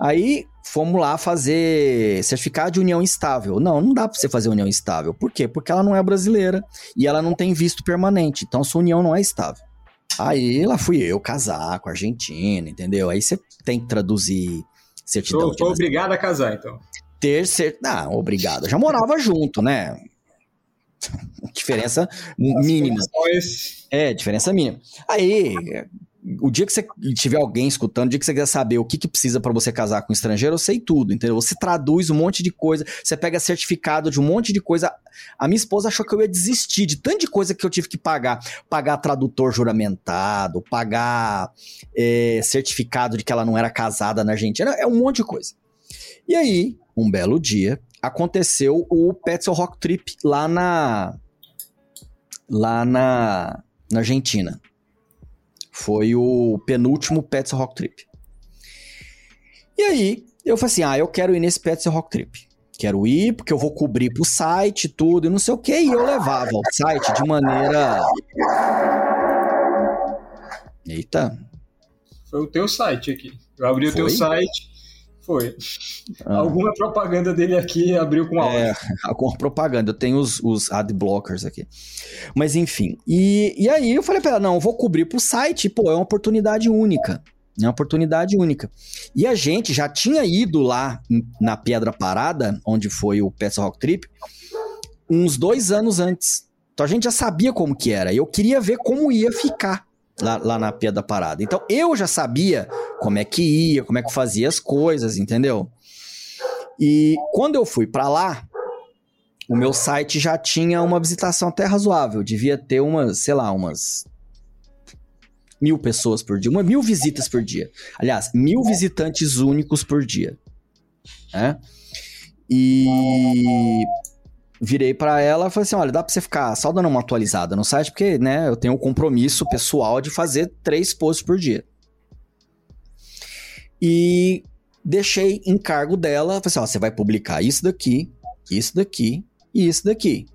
Aí fomos lá fazer certificado de união estável. Não, não dá para você fazer união estável. Por quê? Porque ela não é brasileira e ela não tem visto permanente. Então sua união não é estável. Aí lá fui eu casar com a Argentina, entendeu? Aí você tem que traduzir certidão. Tô, tô obrigado a casar, então. Ter ser. Não, obrigado. Já morava junto, né? diferença mínima. É, diferença mínima. Aí, o dia que você tiver alguém escutando, o dia que você quiser saber o que, que precisa para você casar com um estrangeiro, eu sei tudo, entendeu? Você traduz um monte de coisa, você pega certificado de um monte de coisa. A minha esposa achou que eu ia desistir de tanta de coisa que eu tive que pagar. Pagar tradutor juramentado, pagar é, certificado de que ela não era casada na Argentina, é um monte de coisa. E aí, um belo dia, aconteceu o Petzl Rock Trip lá na. lá na, na Argentina. Foi o penúltimo Pets Rock Trip. E aí, eu falei assim: ah, eu quero ir nesse Pets Rock Trip. Quero ir porque eu vou cobrir pro site, tudo e não sei o que. E eu levava o site de maneira. Eita. Foi o teu site aqui. Eu abri Foi? o teu site foi. Ah. Alguma propaganda dele aqui abriu com áudio. É, alguma propaganda. Eu tenho os, os ad blockers aqui. Mas enfim. E, e aí eu falei pra ela: não, eu vou cobrir pro site. Pô, é uma oportunidade única. É uma oportunidade única. E a gente já tinha ido lá na Pedra Parada, onde foi o Pets Rock Trip, uns dois anos antes. Então a gente já sabia como que era. Eu queria ver como ia ficar lá, lá na Pia da Parada. Então eu já sabia como é que ia, como é que fazia as coisas, entendeu? E quando eu fui para lá, o meu site já tinha uma visitação até razoável. Devia ter umas, sei lá, umas mil pessoas por dia, uma mil visitas por dia. Aliás, mil visitantes únicos por dia. Né? E virei para ela e falei assim: olha, dá pra você ficar só dando uma atualizada no site, porque, né, eu tenho o um compromisso pessoal de fazer três posts por dia. E deixei encargo dela, falei assim: ó, você vai publicar isso daqui, isso daqui e isso daqui.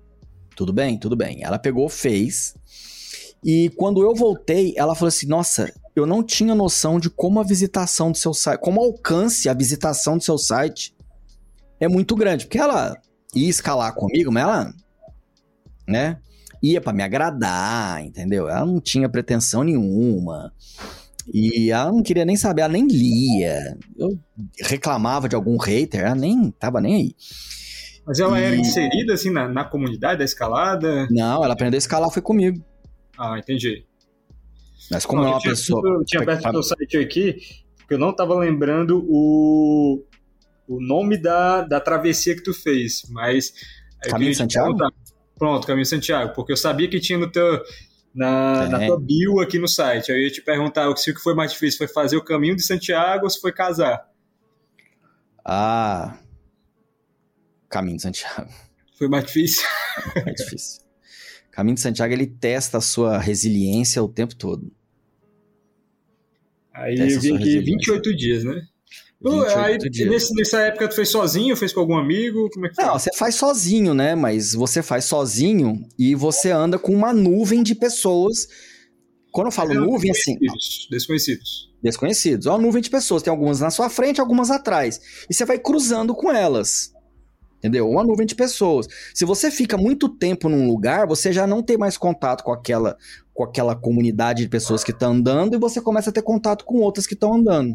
Tudo bem? Tudo bem. Ela pegou, fez. E quando eu voltei, ela falou assim: nossa, eu não tinha noção de como a visitação do seu site, como alcance a visitação do seu site é muito grande. Porque ela ia escalar comigo, mas ela, né, ia para me agradar, entendeu? Ela não tinha pretensão nenhuma. E ela não queria nem saber, ela nem lia. Eu reclamava de algum hater, ela nem tava nem aí. Mas ela e... era inserida assim na, na comunidade da escalada? Não, ela aprendeu a escalar foi comigo. Ah, entendi. Mas como não, é uma tinha, pessoa. Eu tinha aberto o teu site aqui, porque eu não tava lembrando o, o nome da, da travessia que tu fez, mas... Caminho de Santiago? Pronto, Caminho de Santiago, porque eu sabia que tinha no teu, na, é. na tua bio aqui no site. Eu ia te perguntar se o que foi mais difícil foi fazer o Caminho de Santiago ou se foi casar. Ah... Caminho de Santiago. Foi mais difícil? Foi mais difícil. Caminho de Santiago, ele testa a sua resiliência o tempo todo. Aí testa eu vi aqui 28 dias, né? Aí, nesse, nessa época tu fez sozinho, fez com algum amigo? Como é que Não, você faz sozinho, né? Mas você faz sozinho e você anda com uma nuvem de pessoas. Quando eu falo é, nuvem, assim. Desconhecidos. Desconhecidos. É uma nuvem de pessoas. Tem algumas na sua frente, algumas atrás. E você vai cruzando com elas. Entendeu? Uma nuvem de pessoas. Se você fica muito tempo num lugar, você já não tem mais contato com aquela, com aquela comunidade de pessoas que estão andando e você começa a ter contato com outras que estão andando.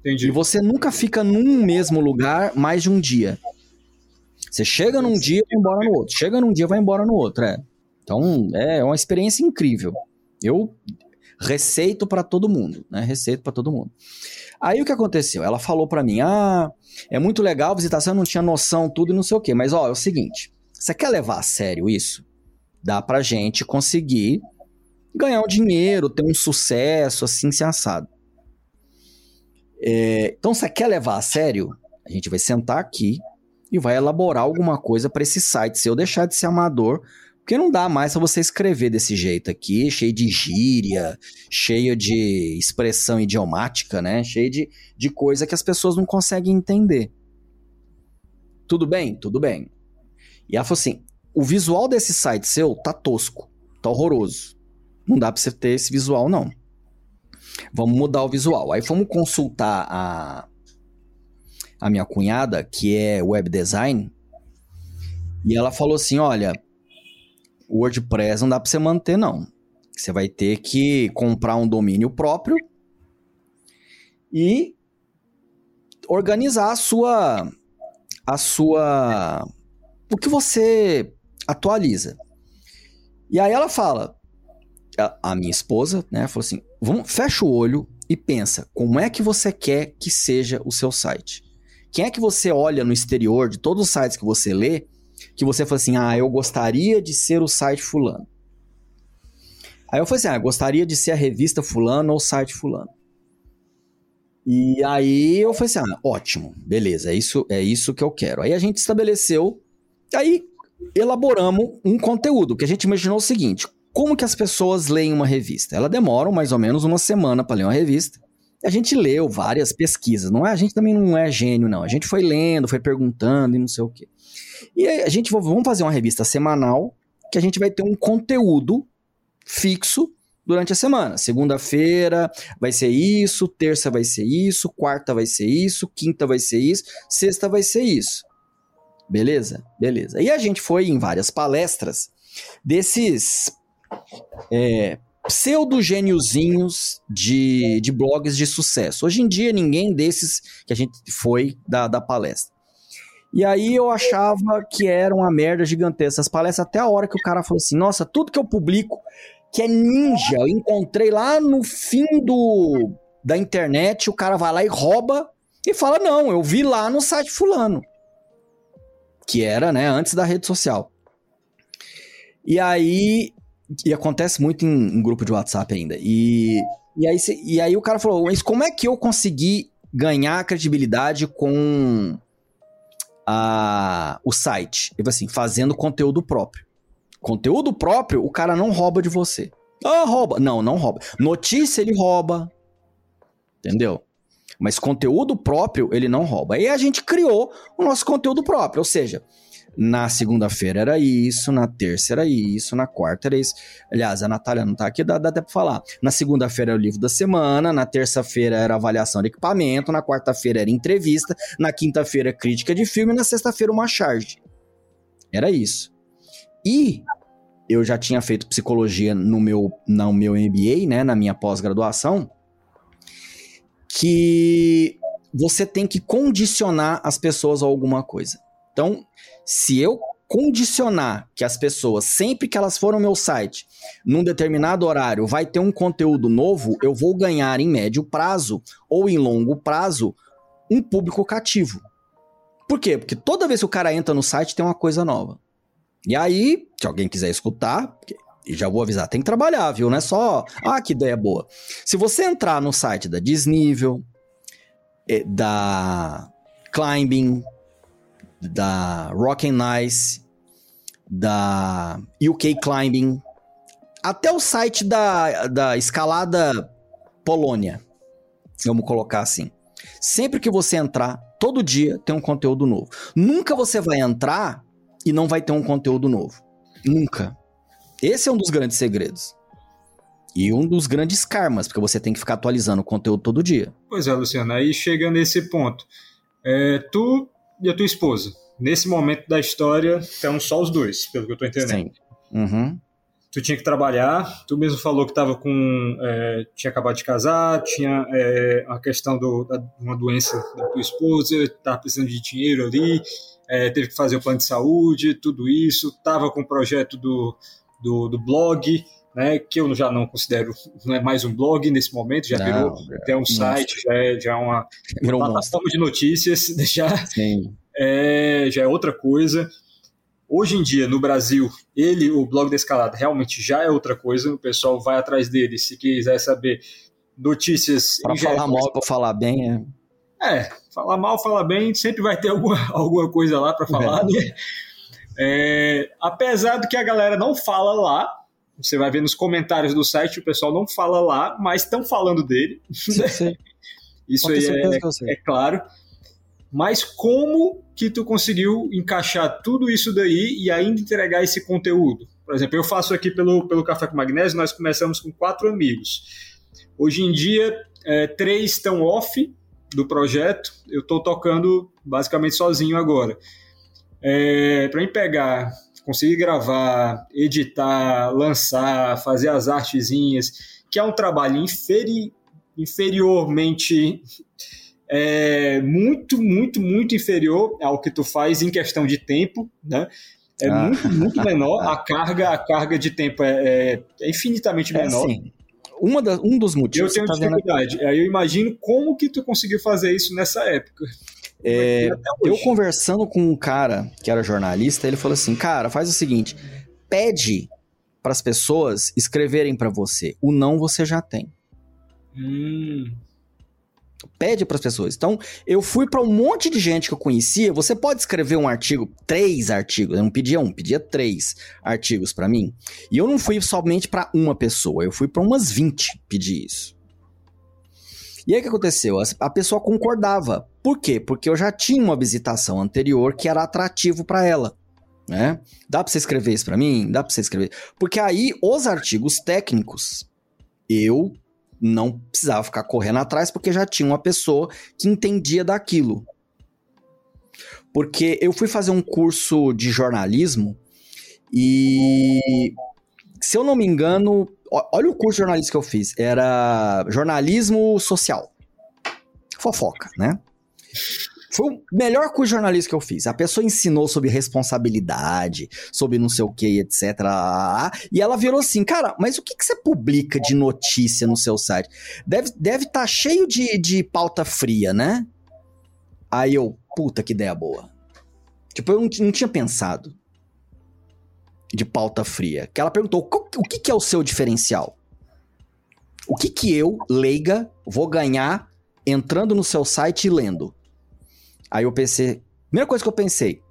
Entendi. E você nunca fica num mesmo lugar mais de um dia. Você chega num dia e vai embora no outro. Chega num dia e vai embora no outro. É. Então, é uma experiência incrível. Eu receito para todo mundo, né? Receito para todo mundo. Aí o que aconteceu? Ela falou para mim: "Ah, é muito legal a visitação, eu não tinha noção tudo e não sei o quê, mas ó, é o seguinte, você quer levar a sério isso? Dá pra gente conseguir ganhar um dinheiro, ter um sucesso, assim, se assado. É, então, você quer levar a sério? A gente vai sentar aqui e vai elaborar alguma coisa para esse site se eu deixar de ser amador, porque não dá mais para você escrever desse jeito aqui, cheio de gíria, cheio de expressão idiomática, né? Cheio de, de coisa que as pessoas não conseguem entender. Tudo bem? Tudo bem. E ela falou assim: o visual desse site seu tá tosco, tá horroroso. Não dá pra você ter esse visual, não. Vamos mudar o visual. Aí fomos consultar a, a minha cunhada, que é web design, e ela falou assim: olha, o WordPress não dá para você manter, não. Você vai ter que comprar um domínio próprio e organizar a sua a sua o que você atualiza. E aí ela fala, a, minha esposa, né, falou assim: vamos, fecha o olho e pensa, como é que você quer que seja o seu site? Quem é que você olha no exterior de todos os sites que você lê, que você fala assim: "Ah, eu gostaria de ser o site fulano". Aí eu falei assim: "Ah, gostaria de ser a revista fulano ou o site fulano". E aí eu falei assim: "Ah, ótimo, beleza, é isso, é isso que eu quero". Aí a gente estabeleceu, aí elaboramos um conteúdo que a gente imaginou o seguinte: como que as pessoas leem uma revista? Ela demora mais ou menos uma semana para ler uma revista. A gente leu várias pesquisas, não é? A gente também não é gênio, não. A gente foi lendo, foi perguntando e não sei o quê. E a gente vamos fazer uma revista semanal que a gente vai ter um conteúdo fixo durante a semana. Segunda-feira vai ser isso, terça vai ser isso, quarta vai ser isso, quinta vai ser isso, sexta vai ser isso. Beleza? Beleza. E a gente foi em várias palestras desses é, pseudo-gêniozinhos de, de blogs de sucesso. Hoje em dia, ninguém desses que a gente foi da, da palestra. E aí eu achava que era uma merda gigantesca. As palestras, até a hora que o cara falou assim: nossa, tudo que eu publico que é ninja, eu encontrei lá no fim do, da internet, o cara vai lá e rouba e fala: não, eu vi lá no site Fulano. Que era, né, antes da rede social. E aí e acontece muito em, em, grupo de WhatsApp ainda. E, e, aí, e aí o cara falou: Mas como é que eu consegui ganhar credibilidade com a, o site? Falou assim: fazendo conteúdo próprio. Conteúdo próprio, o cara não rouba de você. Ah, rouba. Não, não rouba. Notícia ele rouba. Entendeu? Mas conteúdo próprio ele não rouba. Aí a gente criou o nosso conteúdo próprio. Ou seja, na segunda-feira era isso, na terça era isso, na quarta era isso. Aliás, a Natália não tá aqui, dá, dá até pra falar. Na segunda-feira era o livro da semana, na terça-feira era avaliação de equipamento, na quarta-feira era entrevista, na quinta-feira crítica de filme, na sexta-feira uma charge. Era isso. E eu já tinha feito psicologia no meu, no meu MBA, né, na minha pós-graduação, que você tem que condicionar as pessoas a alguma coisa. Então, se eu condicionar que as pessoas, sempre que elas forem ao meu site, num determinado horário, vai ter um conteúdo novo, eu vou ganhar em médio prazo ou em longo prazo um público cativo. Por quê? Porque toda vez que o cara entra no site tem uma coisa nova. E aí, se alguém quiser escutar, e já vou avisar, tem que trabalhar, viu? Não é só, ah, que ideia boa. Se você entrar no site da Disnível, eh, da Climbing, da Rock and Nice, da UK Climbing, até o site da, da escalada Polônia. Vamos colocar assim. Sempre que você entrar, todo dia tem um conteúdo novo. Nunca você vai entrar e não vai ter um conteúdo novo. Nunca. Esse é um dos grandes segredos. E um dos grandes karmas, porque você tem que ficar atualizando o conteúdo todo dia. Pois é, Luciano, aí chega nesse ponto. É, tu e a tua esposa. Nesse momento da história, estão só os dois, pelo que eu estou entendendo. Sim. Uhum. Tu tinha que trabalhar, tu mesmo falou que tava com. É, tinha acabado de casar, tinha é, a questão do, da, uma doença da tua esposa, estava precisando de dinheiro ali, é, teve que fazer o plano de saúde, tudo isso, tava com o projeto do, do, do blog, né, que eu já não considero, não é mais um blog nesse momento, já não, virou até um site, já é, já é uma, uma plataforma de notícias, já, é, já é outra coisa. Hoje em dia, no Brasil, ele, o blog da escalada, realmente já é outra coisa. O pessoal vai atrás dele se quiser saber notícias. Para falar mal, para falar bem, é. É, falar mal, falar bem, sempre vai ter alguma, alguma coisa lá para falar, é. né? É, apesar do que a galera não fala lá, você vai ver nos comentários do site, o pessoal não fala lá, mas estão falando dele. Sim, sim. Isso aí é, é, claro. Mas como que tu conseguiu encaixar tudo isso daí e ainda entregar esse conteúdo? Por exemplo, eu faço aqui pelo, pelo Café com Magnésio, nós começamos com quatro amigos. Hoje em dia, é, três estão off do projeto, eu estou tocando basicamente sozinho agora. É, Para mim pegar, conseguir gravar, editar, lançar, fazer as artezinhas, que é um trabalho inferi inferiormente é muito, muito, muito inferior ao que tu faz em questão de tempo, né? É ah. muito, muito menor. A carga, a carga de tempo é, é, é infinitamente é menor. Assim, uma da, um dos motivos. Eu tenho tá dificuldade. Aí eu imagino como que tu conseguiu fazer isso nessa época. É, eu conversando com um cara que era jornalista, ele falou assim: cara, faz o seguinte, pede para as pessoas escreverem para você. O não você já tem. Hum. Pede para as pessoas. Então, eu fui para um monte de gente que eu conhecia. Você pode escrever um artigo, três artigos. Eu não pedia um, pedia três artigos para mim. E eu não fui somente para uma pessoa, eu fui para umas 20 pedir isso. E aí o que aconteceu? A pessoa concordava. Por quê? Porque eu já tinha uma visitação anterior que era atrativo para ela. Né? Dá para você escrever isso para mim? Dá para você escrever? Porque aí os artigos técnicos eu não precisava ficar correndo atrás porque já tinha uma pessoa que entendia daquilo. Porque eu fui fazer um curso de jornalismo e se eu não me engano, olha o curso de jornalismo que eu fiz, era jornalismo social. Fofoca, né? Foi o melhor curso de jornalismo que eu fiz. A pessoa ensinou sobre responsabilidade, sobre não sei o que, etc. E ela virou assim, cara, mas o que, que você publica de notícia no seu site? Deve estar deve tá cheio de, de pauta fria, né? Aí eu, puta que ideia boa. Tipo, eu não, não tinha pensado de pauta fria. Que ela perguntou, o que, que é o seu diferencial? O que que eu, leiga, vou ganhar entrando no seu site e lendo? Aí eu pensei, primeira coisa que eu pensei,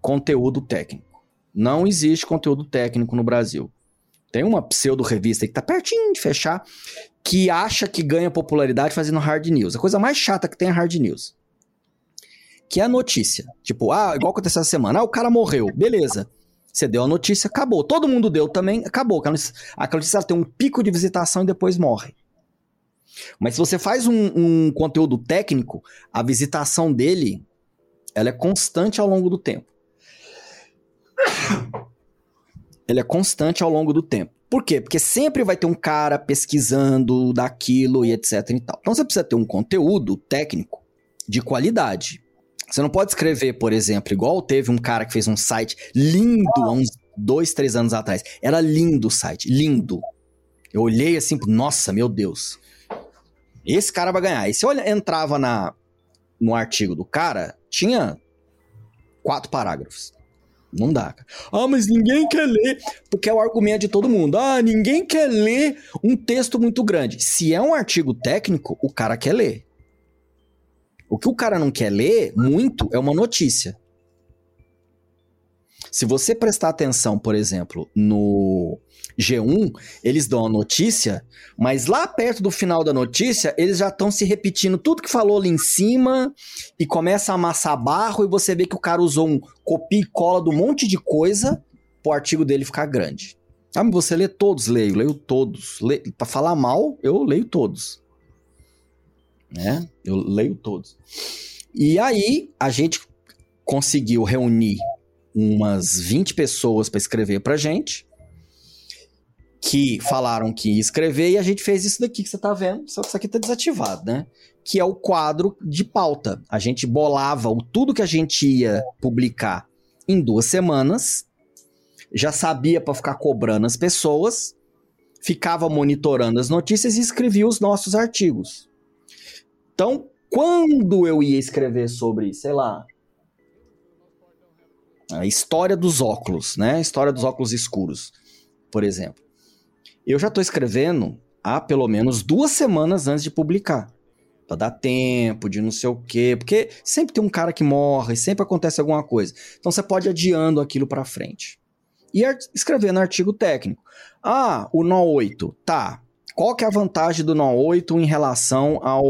conteúdo técnico. Não existe conteúdo técnico no Brasil. Tem uma pseudo revista que tá pertinho de fechar, que acha que ganha popularidade fazendo hard news. A coisa mais chata que tem é hard news. Que é a notícia. Tipo, ah, igual aconteceu essa semana. Ah, o cara morreu. Beleza. Você deu a notícia, acabou. Todo mundo deu também, acabou. Aquela notícia tem um pico de visitação e depois morre. Mas se você faz um, um conteúdo técnico, a visitação dele ela é constante ao longo do tempo. Ela é constante ao longo do tempo. Por quê? Porque sempre vai ter um cara pesquisando daquilo e etc e tal. Então você precisa ter um conteúdo técnico de qualidade. Você não pode escrever, por exemplo, igual teve um cara que fez um site lindo há uns dois, três anos atrás. Era lindo o site, lindo. Eu olhei assim, nossa, meu Deus. Esse cara vai ganhar. E se eu entrava na, no artigo do cara, tinha quatro parágrafos. Não dá. Ah, mas ninguém quer ler. Porque é o argumento de todo mundo. Ah, ninguém quer ler um texto muito grande. Se é um artigo técnico, o cara quer ler. O que o cara não quer ler muito é uma notícia. Se você prestar atenção, por exemplo, no G1, eles dão a notícia, mas lá perto do final da notícia, eles já estão se repetindo tudo que falou ali em cima e começa a amassar barro e você vê que o cara usou um copia e cola do monte de coisa pro artigo dele ficar grande. Sabe, você lê todos, leio, leio todos. Le... Falar mal, eu leio todos. Né? Eu leio todos. E aí, a gente conseguiu reunir umas 20 pessoas para escrever pra gente que falaram que ia escrever e a gente fez isso daqui que você tá vendo, só que isso aqui tá desativado, né? Que é o quadro de pauta. A gente bolava o tudo que a gente ia publicar em duas semanas, já sabia para ficar cobrando as pessoas, ficava monitorando as notícias e escrevia os nossos artigos. Então, quando eu ia escrever sobre, sei lá, A história dos óculos, né? A história dos óculos escuros, por exemplo. Eu já estou escrevendo há pelo menos duas semanas antes de publicar. Pra dar tempo de não sei o quê. Porque sempre tem um cara que morre, sempre acontece alguma coisa. Então você pode adiando aquilo para frente. E escrevendo artigo técnico. Ah, o nó 8. Tá. Qual que é a vantagem do nó 8 em relação ao,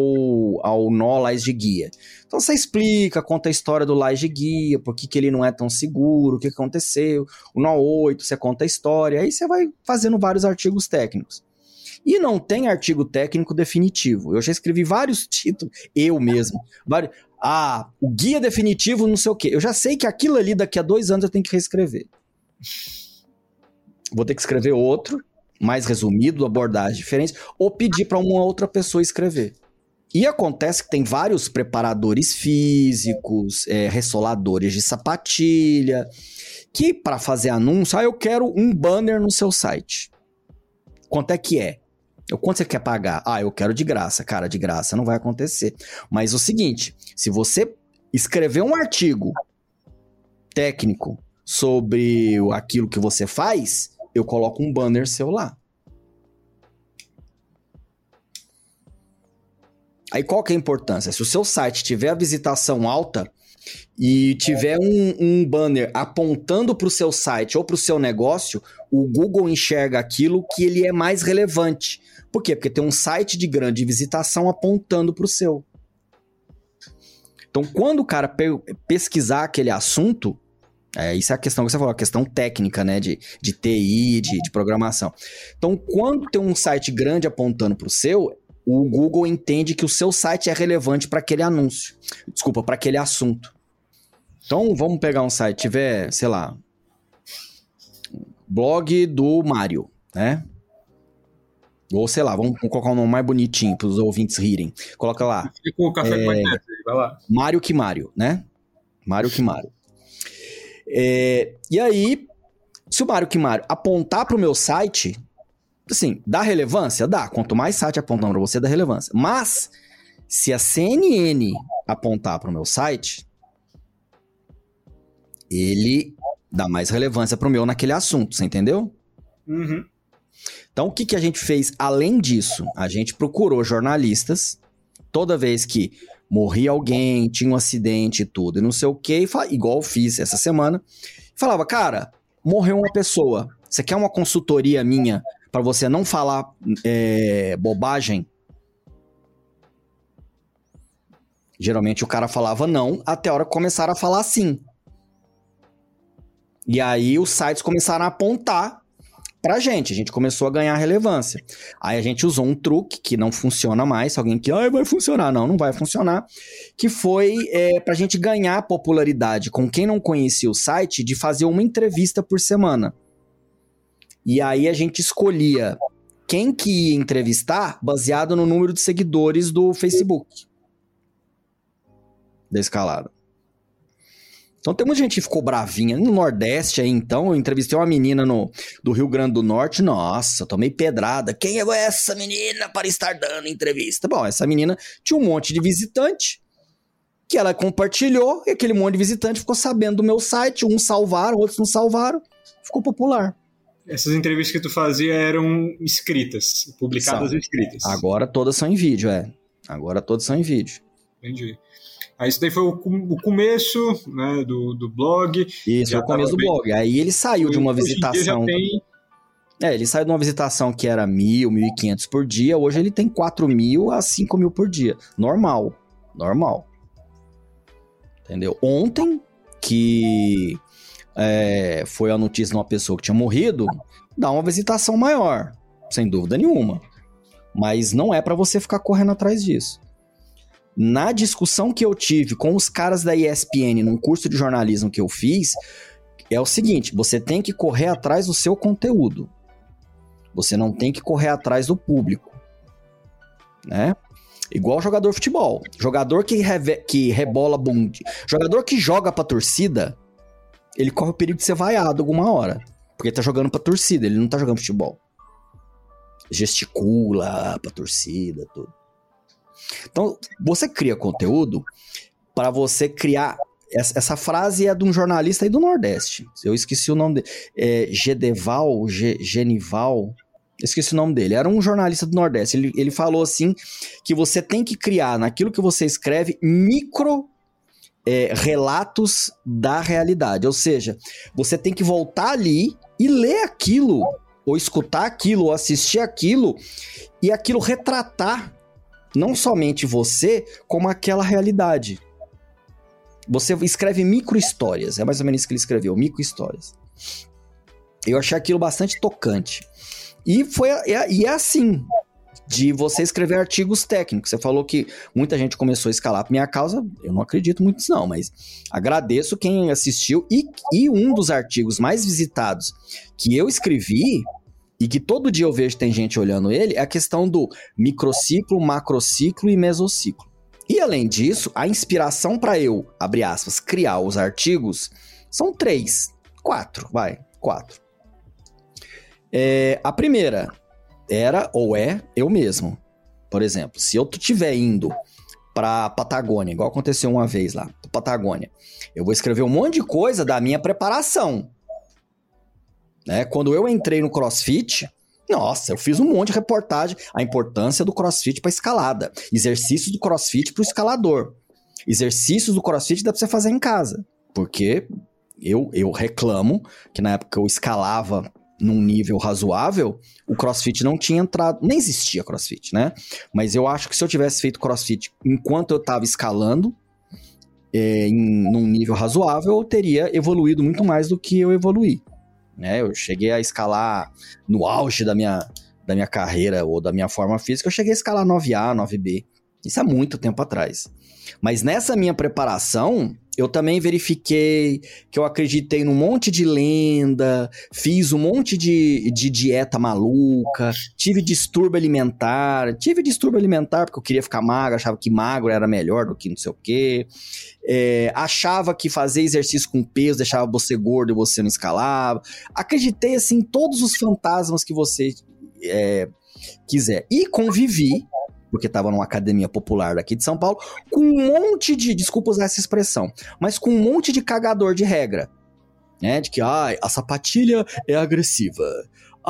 ao nó Lais de guia? Então você explica, conta a história do Lais de guia, por que, que ele não é tão seguro, o que aconteceu. O nó 8, você conta a história, aí você vai fazendo vários artigos técnicos. E não tem artigo técnico definitivo. Eu já escrevi vários títulos, eu mesmo. Vários, ah, o guia definitivo, não sei o quê. Eu já sei que aquilo ali, daqui a dois anos, eu tenho que reescrever. Vou ter que escrever outro, mais resumido, abordagem diferente, ou pedir para uma outra pessoa escrever. E acontece que tem vários preparadores físicos, é, ressoladores de sapatilha, que para fazer anúncio, ah, eu quero um banner no seu site. Quanto é que é? Quanto você quer pagar? Ah, eu quero de graça. Cara, de graça não vai acontecer. Mas o seguinte, se você escrever um artigo técnico sobre aquilo que você faz, eu coloco um banner seu lá. Aí qual que é a importância? Se o seu site tiver a visitação alta e tiver um, um banner apontando para o seu site ou para o seu negócio, o Google enxerga aquilo que ele é mais relevante. Por quê? Porque tem um site de grande visitação apontando para o seu. Então, quando o cara pesquisar aquele assunto, é, isso é a questão que você falou, a questão técnica, né? De, de TI, de, de programação. Então, quando tem um site grande apontando para o seu, o Google entende que o seu site é relevante para aquele anúncio. Desculpa, para aquele assunto. Então, vamos pegar um site, tiver, sei lá, blog do Mário, né? Ou sei lá, vamos colocar um nome mais bonitinho para os ouvintes rirem. Coloca lá. Fica com o café é, com vai lá. Mário que Mário, né? Mário que Mário. É, e aí, se o Mário Kimário apontar para o meu site, assim, dá relevância? Dá. Quanto mais site apontando para você, dá relevância. Mas, se a CNN apontar para o meu site, ele dá mais relevância para o meu naquele assunto, você entendeu? Uhum. Então, o que, que a gente fez além disso? A gente procurou jornalistas, toda vez que morria alguém, tinha um acidente e tudo, e não sei o que, igual eu fiz essa semana. Falava, cara, morreu uma pessoa. Você quer uma consultoria minha para você não falar é, bobagem? Geralmente o cara falava não, até a hora que começaram a falar sim. E aí os sites começaram a apontar pra gente. A gente começou a ganhar relevância. Aí a gente usou um truque que não funciona mais. Alguém que, ah, vai funcionar. Não, não vai funcionar. Que foi é, pra gente ganhar popularidade com quem não conhecia o site de fazer uma entrevista por semana. E aí a gente escolhia quem que ia entrevistar baseado no número de seguidores do Facebook. Da escalada. Então tem muita gente que ficou bravinha. No Nordeste aí, então, eu entrevistei uma menina no, do Rio Grande do Norte. Nossa, tomei pedrada. Quem é essa menina para estar dando entrevista? Bom, essa menina tinha um monte de visitante que ela compartilhou e aquele monte de visitante ficou sabendo do meu site. Uns salvaram, outros não salvaram. Ficou popular. Essas entrevistas que tu fazia eram escritas, publicadas e escritas. Agora todas são em vídeo, é. Agora todas são em vídeo. Entendi. Aí isso daí foi o, o começo né, do, do blog. Isso, o começo do bem... blog. Aí ele saiu de uma visitação. Tem... É, ele saiu de uma visitação que era mil, mil e quinhentos por dia. Hoje ele tem quatro mil a cinco mil por dia. Normal. Normal. Entendeu? Ontem, que é, foi a notícia de uma pessoa que tinha morrido, dá uma visitação maior. Sem dúvida nenhuma. Mas não é para você ficar correndo atrás disso. Na discussão que eu tive com os caras da ESPN num curso de jornalismo que eu fiz, é o seguinte: você tem que correr atrás do seu conteúdo. Você não tem que correr atrás do público. Né? Igual jogador de futebol. Jogador que, que rebola bunde. Jogador que joga pra torcida, ele corre o perigo de ser vaiado alguma hora. Porque tá jogando pra torcida, ele não tá jogando futebol. Gesticula pra torcida, tudo. Então, você cria conteúdo para você criar essa, essa, frase é de um jornalista aí do Nordeste. Eu esqueci o nome dele. É Gedeval, Ge, Genival. Esqueci o nome dele. Era um jornalista do Nordeste. Ele, ele falou assim: que você tem que criar naquilo que você escreve micro é, relatos da realidade. Ou seja, você tem que voltar ali e ler aquilo, ou escutar aquilo, ou assistir aquilo, e aquilo retratar não somente você, como aquela realidade. Você escreve micro-histórias, é mais ou menos isso que ele escreveu, micro-histórias. Eu achei aquilo bastante tocante. E, foi, é, e é assim, de você escrever artigos técnicos. Você falou que muita gente começou a escalar por minha causa, eu não acredito muito não, mas agradeço quem assistiu. E, e um dos artigos mais visitados que eu escrevi e que todo dia eu vejo tem gente olhando ele, é a questão do microciclo, macrociclo e mesociclo. E além disso, a inspiração para eu, abre aspas, criar os artigos são três, quatro, vai, quatro. É, a primeira era ou é eu mesmo. Por exemplo, se eu estiver indo para Patagônia, igual aconteceu uma vez lá, Patagônia, eu vou escrever um monte de coisa da minha preparação. Né? Quando eu entrei no CrossFit, nossa, eu fiz um monte de reportagem, a importância do CrossFit para escalada, exercícios do CrossFit para o escalador, exercícios do CrossFit dá para você fazer em casa, porque eu, eu reclamo que na época eu escalava num nível razoável, o CrossFit não tinha entrado, nem existia CrossFit, né? Mas eu acho que se eu tivesse feito CrossFit enquanto eu estava escalando, é, em, num nível razoável, eu teria evoluído muito mais do que eu evoluí né? Eu cheguei a escalar no auge da minha, da minha carreira ou da minha forma física, eu cheguei a escalar 9A, 9B. Isso há muito tempo atrás. Mas nessa minha preparação, eu também verifiquei que eu acreditei num monte de lenda, fiz um monte de, de dieta maluca, tive distúrbio alimentar, tive distúrbio alimentar porque eu queria ficar magro, achava que magro era melhor do que não sei o quê. É, achava que fazer exercício com peso deixava você gordo e você não escalava. Acreditei, assim, em todos os fantasmas que você é, quiser. E convivi porque estava numa academia popular daqui de São Paulo, com um monte de, desculpa usar essa expressão, mas com um monte de cagador de regra. Né? De que, ai, a sapatilha é agressiva.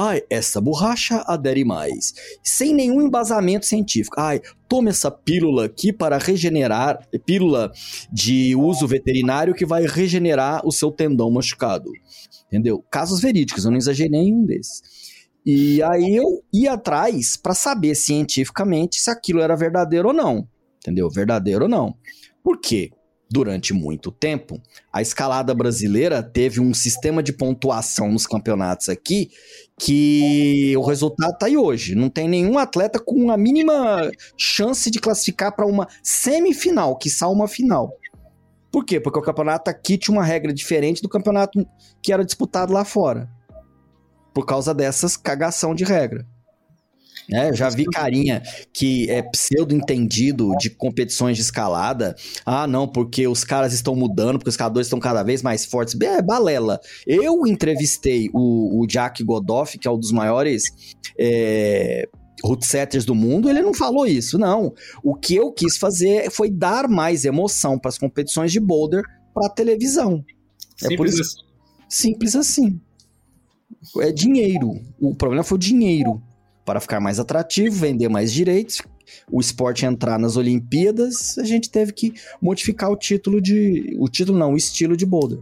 Ai, essa borracha adere mais. Sem nenhum embasamento científico. Ai, tome essa pílula aqui para regenerar, pílula de uso veterinário que vai regenerar o seu tendão machucado. Entendeu? Casos verídicos, eu não exagerei nenhum desses. E aí eu ia atrás para saber cientificamente se aquilo era verdadeiro ou não. Entendeu? Verdadeiro ou não. Por quê? Durante muito tempo, a escalada brasileira teve um sistema de pontuação nos campeonatos aqui que o resultado tá aí hoje. Não tem nenhum atleta com a mínima chance de classificar para uma semifinal, que só uma final. Por quê? Porque o campeonato aqui tinha uma regra diferente do campeonato que era disputado lá fora por causa dessas cagação de regra. É, já vi carinha que é pseudo-entendido de competições de escalada. Ah, não, porque os caras estão mudando, porque os escaladores estão cada vez mais fortes. É, balela. Eu entrevistei o, o Jack Godoff, que é um dos maiores é, root setters do mundo, ele não falou isso, não. O que eu quis fazer foi dar mais emoção para as competições de boulder para a televisão. Simples é por isso, assim. Simples assim é dinheiro. O problema foi o dinheiro. Para ficar mais atrativo, vender mais direitos, o esporte entrar nas Olimpíadas, a gente teve que modificar o título de. O título não, o estilo de boulder.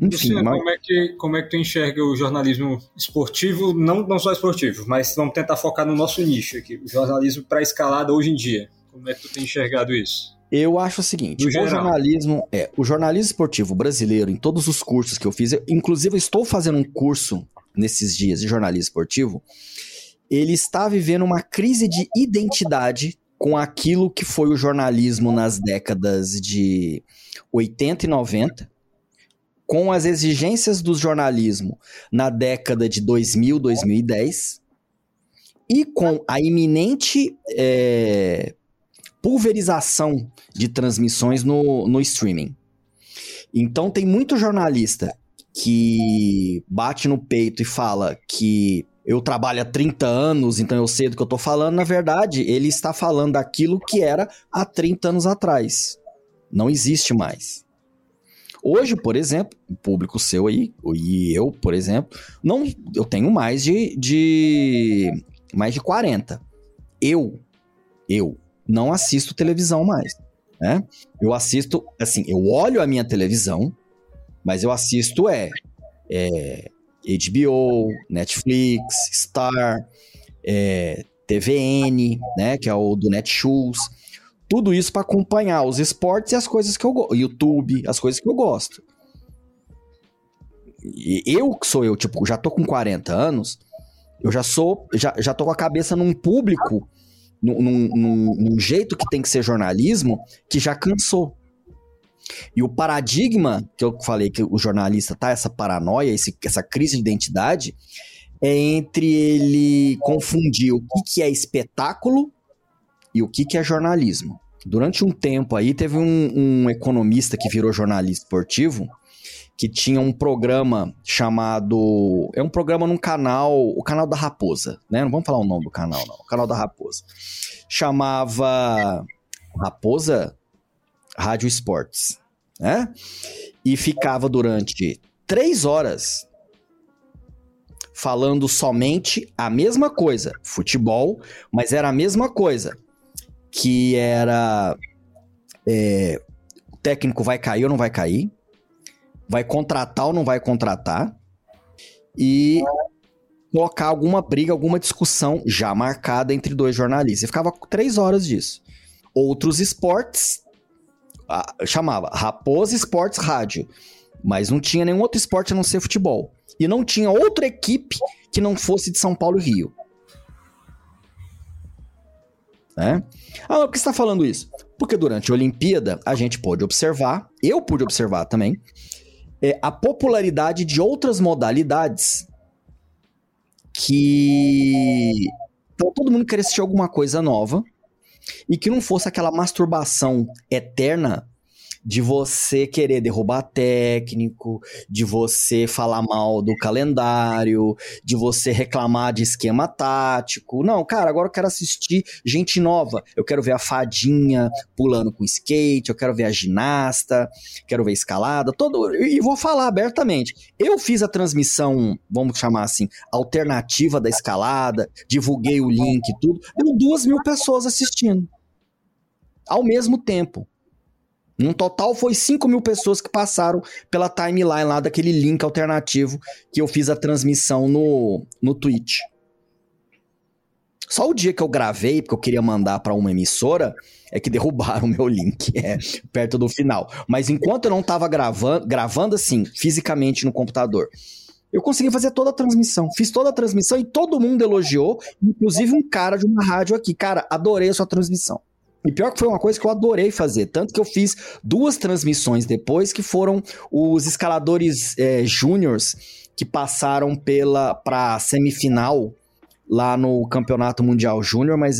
Enfim, mas... como, é que, como é que tu enxerga o jornalismo esportivo, não, não só esportivo, mas vamos tentar focar no nosso nicho aqui, o jornalismo para escalada hoje em dia. Como é que tu tem enxergado isso? Eu acho o seguinte, o jornalismo é o jornalismo esportivo brasileiro em todos os cursos que eu fiz, eu, inclusive eu estou fazendo um curso nesses dias de jornalismo esportivo, ele está vivendo uma crise de identidade com aquilo que foi o jornalismo nas décadas de 80 e 90, com as exigências do jornalismo na década de 2000, 2010 e com a iminente é, pulverização de transmissões no, no streaming. Então tem muito jornalista que bate no peito e fala que eu trabalho há 30 anos, então eu sei do que eu tô falando. Na verdade, ele está falando daquilo que era há 30 anos atrás. Não existe mais. Hoje, por exemplo, o público seu aí, e eu, por exemplo, não, eu tenho mais de, de mais de 40. Eu, eu não assisto televisão mais, né? Eu assisto, assim, eu olho a minha televisão, mas eu assisto é, é HBO, Netflix, Star, é, TVN, né, que é o do Netshoes. Tudo isso para acompanhar os esportes e as coisas que eu gosto. YouTube, as coisas que eu gosto. E eu que sou eu, tipo, já tô com 40 anos, eu já sou, já, já tô com a cabeça num público, num, num, num jeito que tem que ser jornalismo, que já cansou. E o paradigma que eu falei que o jornalista tá, essa paranoia, esse, essa crise de identidade, é entre ele confundir o que, que é espetáculo e o que, que é jornalismo. Durante um tempo aí, teve um, um economista que virou jornalista esportivo, que tinha um programa chamado. É um programa num canal, o canal da Raposa, né? Não vamos falar o nome do canal, não. O canal da Raposa. Chamava Raposa Rádio Esportes, né? E ficava durante três horas falando somente a mesma coisa, futebol, mas era a mesma coisa, que era é, o técnico vai cair ou não vai cair, vai contratar ou não vai contratar, e colocar alguma briga, alguma discussão já marcada entre dois jornalistas. E ficava três horas disso. Outros esportes, chamava Raposa Esportes Rádio, mas não tinha nenhum outro esporte a não ser futebol e não tinha outra equipe que não fosse de São Paulo e Rio. Né? Ah, por que você está falando isso? Porque durante a Olimpíada a gente pôde observar, eu pude observar também, é, a popularidade de outras modalidades que então, todo mundo queria assistir alguma coisa nova e que não fosse aquela masturbação eterna de você querer derrubar técnico, de você falar mal do calendário, de você reclamar de esquema tático. Não, cara, agora eu quero assistir gente nova. Eu quero ver a fadinha pulando com skate, eu quero ver a ginasta, quero ver escalada, todo. E vou falar abertamente. Eu fiz a transmissão, vamos chamar assim, alternativa da escalada, divulguei o link e tudo. Deu duas mil pessoas assistindo. Ao mesmo tempo. No total, foi 5 mil pessoas que passaram pela timeline lá daquele link alternativo que eu fiz a transmissão no, no Twitch. Só o dia que eu gravei, porque eu queria mandar para uma emissora, é que derrubaram o meu link, é, perto do final. Mas enquanto eu não estava gravando, gravando assim, fisicamente no computador, eu consegui fazer toda a transmissão. Fiz toda a transmissão e todo mundo elogiou, inclusive um cara de uma rádio aqui. Cara, adorei a sua transmissão. E pior que foi uma coisa que eu adorei fazer, tanto que eu fiz duas transmissões depois, que foram os escaladores é, júniors que passaram pela para semifinal lá no Campeonato Mundial Júnior, mas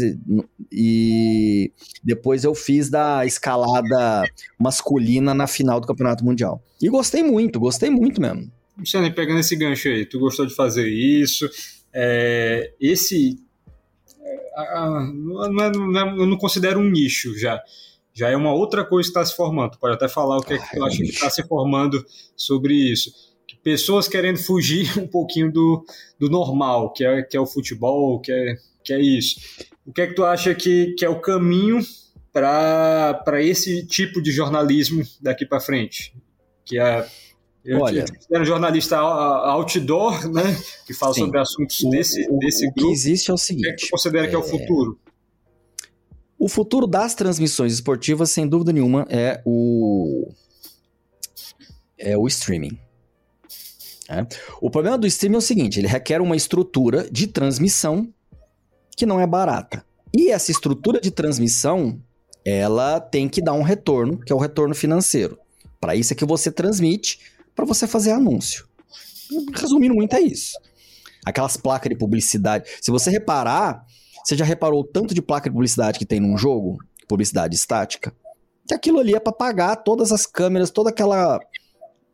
e depois eu fiz da escalada masculina na final do Campeonato Mundial. E gostei muito, gostei muito mesmo. Luciano, pegando esse gancho aí, tu gostou de fazer isso? É, esse não é, não é, eu não considero um nicho já. Já é uma outra coisa que está se formando. pode até falar o que, é que tu acha que está se formando sobre isso. Que pessoas querendo fugir um pouquinho do, do normal, que é, que é o futebol, que é, que é isso. O que é que tu acha que, que é o caminho para esse tipo de jornalismo daqui para frente? Que é eu Olha, era jornalista outdoor, né? Que fala sim, sobre assuntos desse, o, desse grupo. O que existe é o seguinte. O que, é que você considera é... que é o futuro? O futuro das transmissões esportivas, sem dúvida nenhuma, é o é o streaming. É. O problema do streaming é o seguinte: ele requer uma estrutura de transmissão que não é barata. E essa estrutura de transmissão, ela tem que dar um retorno, que é o retorno financeiro. Para isso é que você transmite para você fazer anúncio. Resumindo muito, é isso. Aquelas placas de publicidade. Se você reparar, você já reparou o tanto de placa de publicidade que tem num jogo? Publicidade estática? Que aquilo ali é para pagar todas as câmeras, toda aquela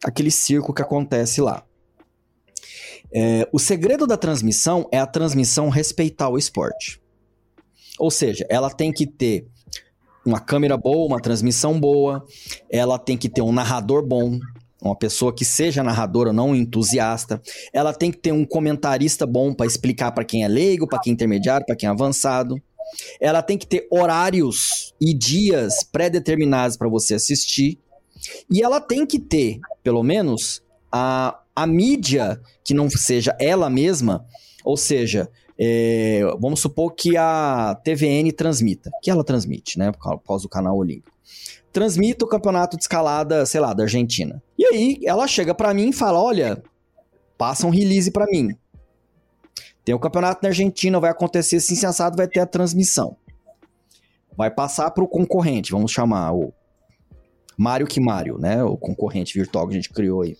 aquele circo que acontece lá. É, o segredo da transmissão é a transmissão respeitar o esporte. Ou seja, ela tem que ter uma câmera boa, uma transmissão boa, ela tem que ter um narrador bom, uma pessoa que seja narradora, não entusiasta. Ela tem que ter um comentarista bom para explicar para quem é leigo, para quem é intermediário, para quem é avançado. Ela tem que ter horários e dias pré-determinados para você assistir. E ela tem que ter, pelo menos, a, a mídia que não seja ela mesma, ou seja, é, vamos supor que a TVN transmita, que ela transmite, né, por causa do canal Olímpico. Transmita o campeonato de escalada, sei lá, da Argentina. E aí ela chega para mim e fala: "Olha, passa um release para mim. Tem o campeonato na Argentina, vai acontecer assim, sensado, vai ter a transmissão. Vai passar para o concorrente, vamos chamar o Mário que Mário, né? O concorrente virtual que a gente criou aí.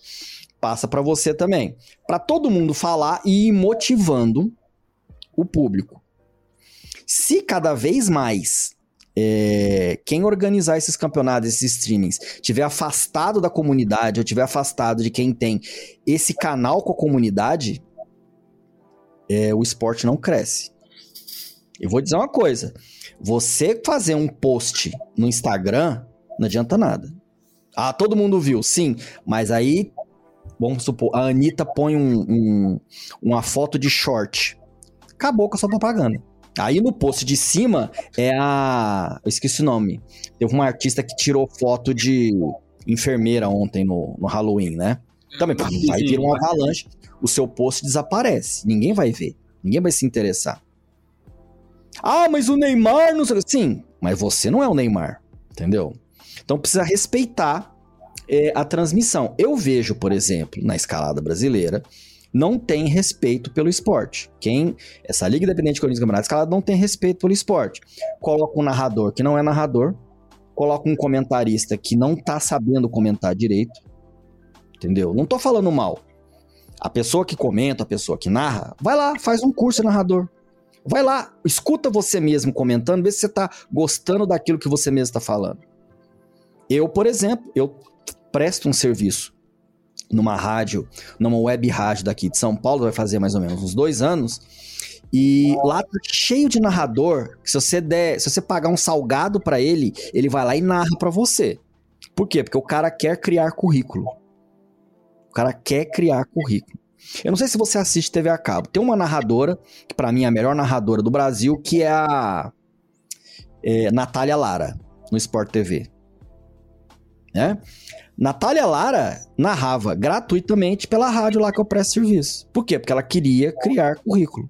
Passa para você também. Para todo mundo falar e ir motivando o público. Se cada vez mais é, quem organizar esses campeonatos, esses streamings, tiver afastado da comunidade ou tiver afastado de quem tem esse canal com a comunidade, é, o esporte não cresce. Eu vou dizer uma coisa: você fazer um post no Instagram não adianta nada. Ah, todo mundo viu, sim, mas aí, vamos supor, a Anitta põe um, um, uma foto de short. Acabou com a sua propaganda. Aí no post de cima é a. Eu esqueci o nome. Teve uma artista que tirou foto de enfermeira ontem no, no Halloween, né? Também vai vir uma avalanche, o seu post desaparece. Ninguém vai ver. Ninguém vai se interessar. Ah, mas o Neymar não sei. Sim, mas você não é o Neymar, entendeu? Então precisa respeitar é, a transmissão. Eu vejo, por exemplo, na escalada brasileira, não tem respeito pelo esporte. Quem essa liga independente de corrida campeonato escalada não tem respeito pelo esporte. Coloca um narrador que não é narrador, coloca um comentarista que não tá sabendo comentar direito. Entendeu? Não tô falando mal. A pessoa que comenta, a pessoa que narra, vai lá, faz um curso de narrador. Vai lá, escuta você mesmo comentando, vê se você tá gostando daquilo que você mesmo está falando. Eu, por exemplo, eu presto um serviço numa rádio, numa web rádio daqui de São Paulo, vai fazer mais ou menos uns dois anos. E lá tá cheio de narrador, se você der, se você pagar um salgado para ele, ele vai lá e narra para você. Por quê? Porque o cara quer criar currículo. O cara quer criar currículo. Eu não sei se você assiste TV a cabo. Tem uma narradora, que para mim é a melhor narradora do Brasil, que é a é, Natália Lara, no Sport TV. Né? Natália Lara narrava gratuitamente pela rádio lá que eu presto serviço. Por quê? Porque ela queria criar currículo.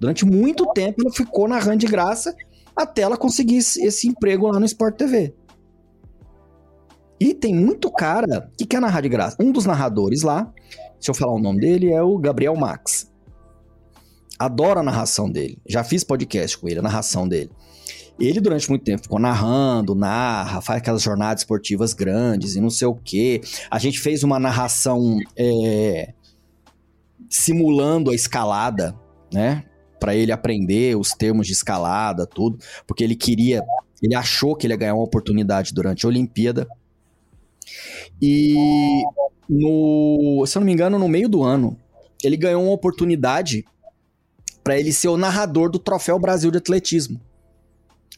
Durante muito tempo ela ficou narrando de graça até ela conseguir esse emprego lá no Sport TV. E tem muito cara que quer narrar de graça. Um dos narradores lá, se eu falar o nome dele, é o Gabriel Max. Adoro a narração dele. Já fiz podcast com ele, a narração dele. Ele, durante muito tempo, ficou narrando, narra, faz aquelas jornadas esportivas grandes e não sei o quê. A gente fez uma narração é, simulando a escalada, né? Para ele aprender os termos de escalada, tudo. Porque ele queria, ele achou que ele ia ganhar uma oportunidade durante a Olimpíada. E, no, se eu não me engano, no meio do ano, ele ganhou uma oportunidade para ele ser o narrador do Troféu Brasil de Atletismo.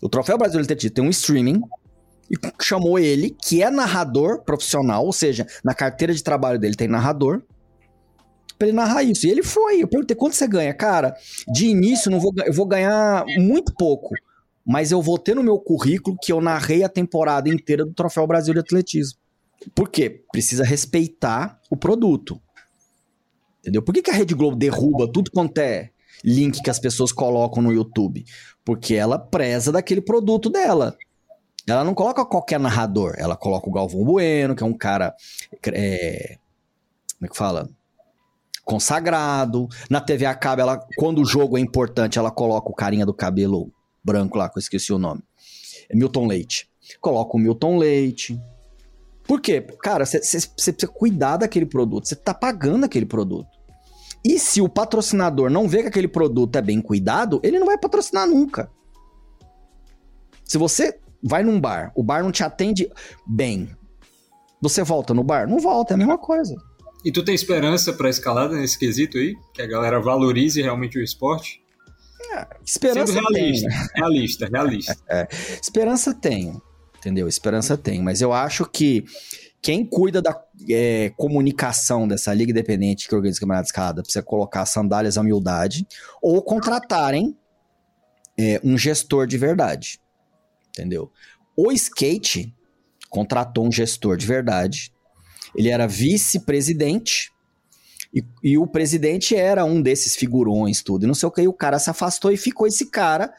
O Troféu Brasil de tem um streaming e chamou ele, que é narrador profissional, ou seja, na carteira de trabalho dele tem narrador, pra ele narrar isso. E ele foi. Eu perguntei, quanto você ganha? Cara, de início não vou, eu vou ganhar muito pouco, mas eu vou ter no meu currículo que eu narrei a temporada inteira do Troféu Brasil de Atletismo. Por quê? Precisa respeitar o produto. Entendeu? Por que, que a Rede Globo derruba tudo quanto é link que as pessoas colocam no YouTube? Porque ela preza daquele produto dela. Ela não coloca qualquer narrador, ela coloca o Galvão Bueno, que é um cara. É, como é que fala? Consagrado. Na TV a cabo, ela, quando o jogo é importante, ela coloca o carinha do cabelo branco lá, que eu esqueci o nome. É Milton Leite. Coloca o Milton Leite. Por quê? Cara, você precisa cuidar daquele produto. Você tá pagando aquele produto. E se o patrocinador não vê que aquele produto é bem cuidado, ele não vai patrocinar nunca. Se você vai num bar, o bar não te atende bem, você volta no bar? Não volta, é a mesma coisa. E tu tem esperança para escalada nesse quesito aí? Que a galera valorize realmente o esporte? É, esperança Sendo realista, tem. realista, realista. É, esperança tem, entendeu? Esperança tem, mas eu acho que quem cuida da é, comunicação dessa liga independente que organiza o campeonato de precisa colocar sandálias à humildade ou contratarem é, um gestor de verdade, entendeu? O skate contratou um gestor de verdade. Ele era vice-presidente e, e, o presidente era um desses figurões, tudo. E não sei o que, e o cara se afastou e ficou esse cara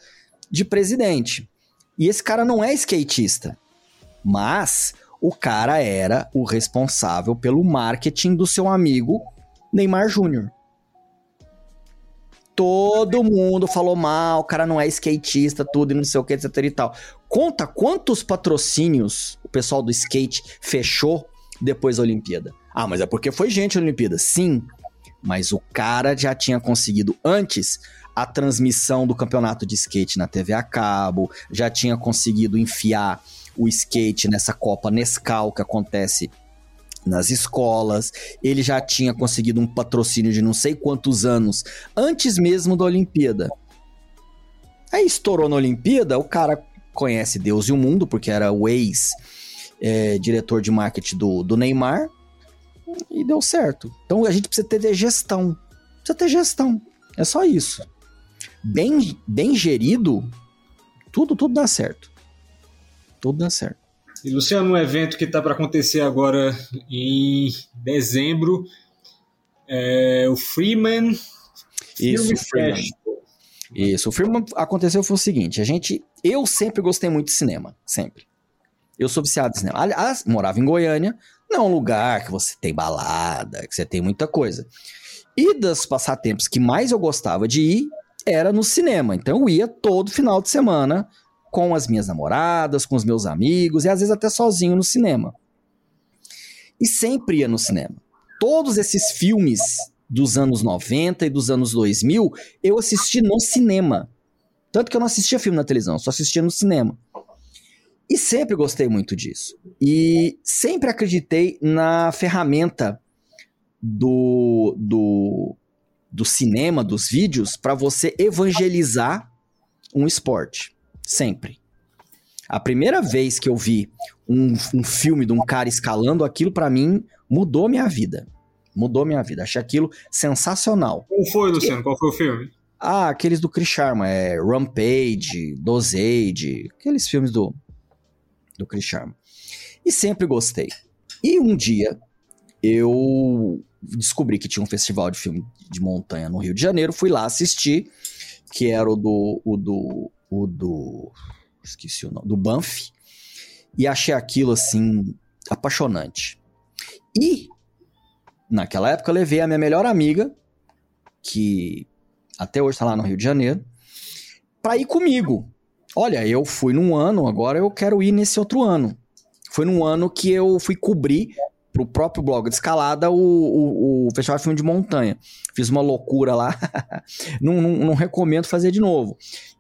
de presidente. E esse cara não é skatista, mas o cara era o responsável pelo marketing do seu amigo Neymar Júnior. Todo mundo falou mal, o cara não é skatista, tudo e não sei o que, etc e tal. Conta quantos patrocínios o pessoal do skate fechou depois da Olimpíada. Ah, mas é porque foi gente na Olimpíada. Sim, mas o cara já tinha conseguido antes a transmissão do campeonato de skate na TV a cabo, já tinha conseguido enfiar o skate nessa Copa Nescau que acontece nas escolas, ele já tinha conseguido um patrocínio de não sei quantos anos antes mesmo da Olimpíada. Aí estourou na Olimpíada, o cara conhece Deus e o mundo, porque era o ex-diretor é, de marketing do, do Neymar, e deu certo. Então a gente precisa ter gestão. Precisa ter gestão. É só isso. Bem, bem gerido, tudo, tudo dá certo. Tudo dá certo. E Luciano, um evento que está para acontecer agora em dezembro, é o Freeman Isso, Freeman. Isso, o Freeman aconteceu foi o seguinte, a gente, eu sempre gostei muito de cinema, sempre. Eu sou viciado de cinema. Aliás, morava em Goiânia, não é um lugar que você tem balada, que você tem muita coisa. E dos passatempos que mais eu gostava de ir era no cinema. Então eu ia todo final de semana com as minhas namoradas, com os meus amigos e às vezes até sozinho no cinema. E sempre ia no cinema. Todos esses filmes dos anos 90 e dos anos 2000, eu assisti no cinema. Tanto que eu não assistia filme na televisão, só assistia no cinema. E sempre gostei muito disso. E sempre acreditei na ferramenta do, do, do cinema, dos vídeos, para você evangelizar um esporte. Sempre. A primeira vez que eu vi um, um filme de um cara escalando aquilo, para mim, mudou minha vida. Mudou minha vida. Achei aquilo sensacional. Qual foi, Luciano? Qual foi o filme? Ah, aqueles do Chris Sharma, é Rampage, Dosage, aqueles filmes do, do Chris Sharma. E sempre gostei. E um dia eu descobri que tinha um festival de filme de montanha no Rio de Janeiro, fui lá assistir, que era o do, o do o do. Esqueci o nome. Do Banff. E achei aquilo assim. apaixonante. E. Naquela época levei a minha melhor amiga, que até hoje está lá no Rio de Janeiro, para ir comigo. Olha, eu fui num ano, agora eu quero ir nesse outro ano. Foi num ano que eu fui cobrir pro próprio blog de escalada o, o, o Festival de Filme de Montanha. Fiz uma loucura lá. não, não, não, recomendo fazer de novo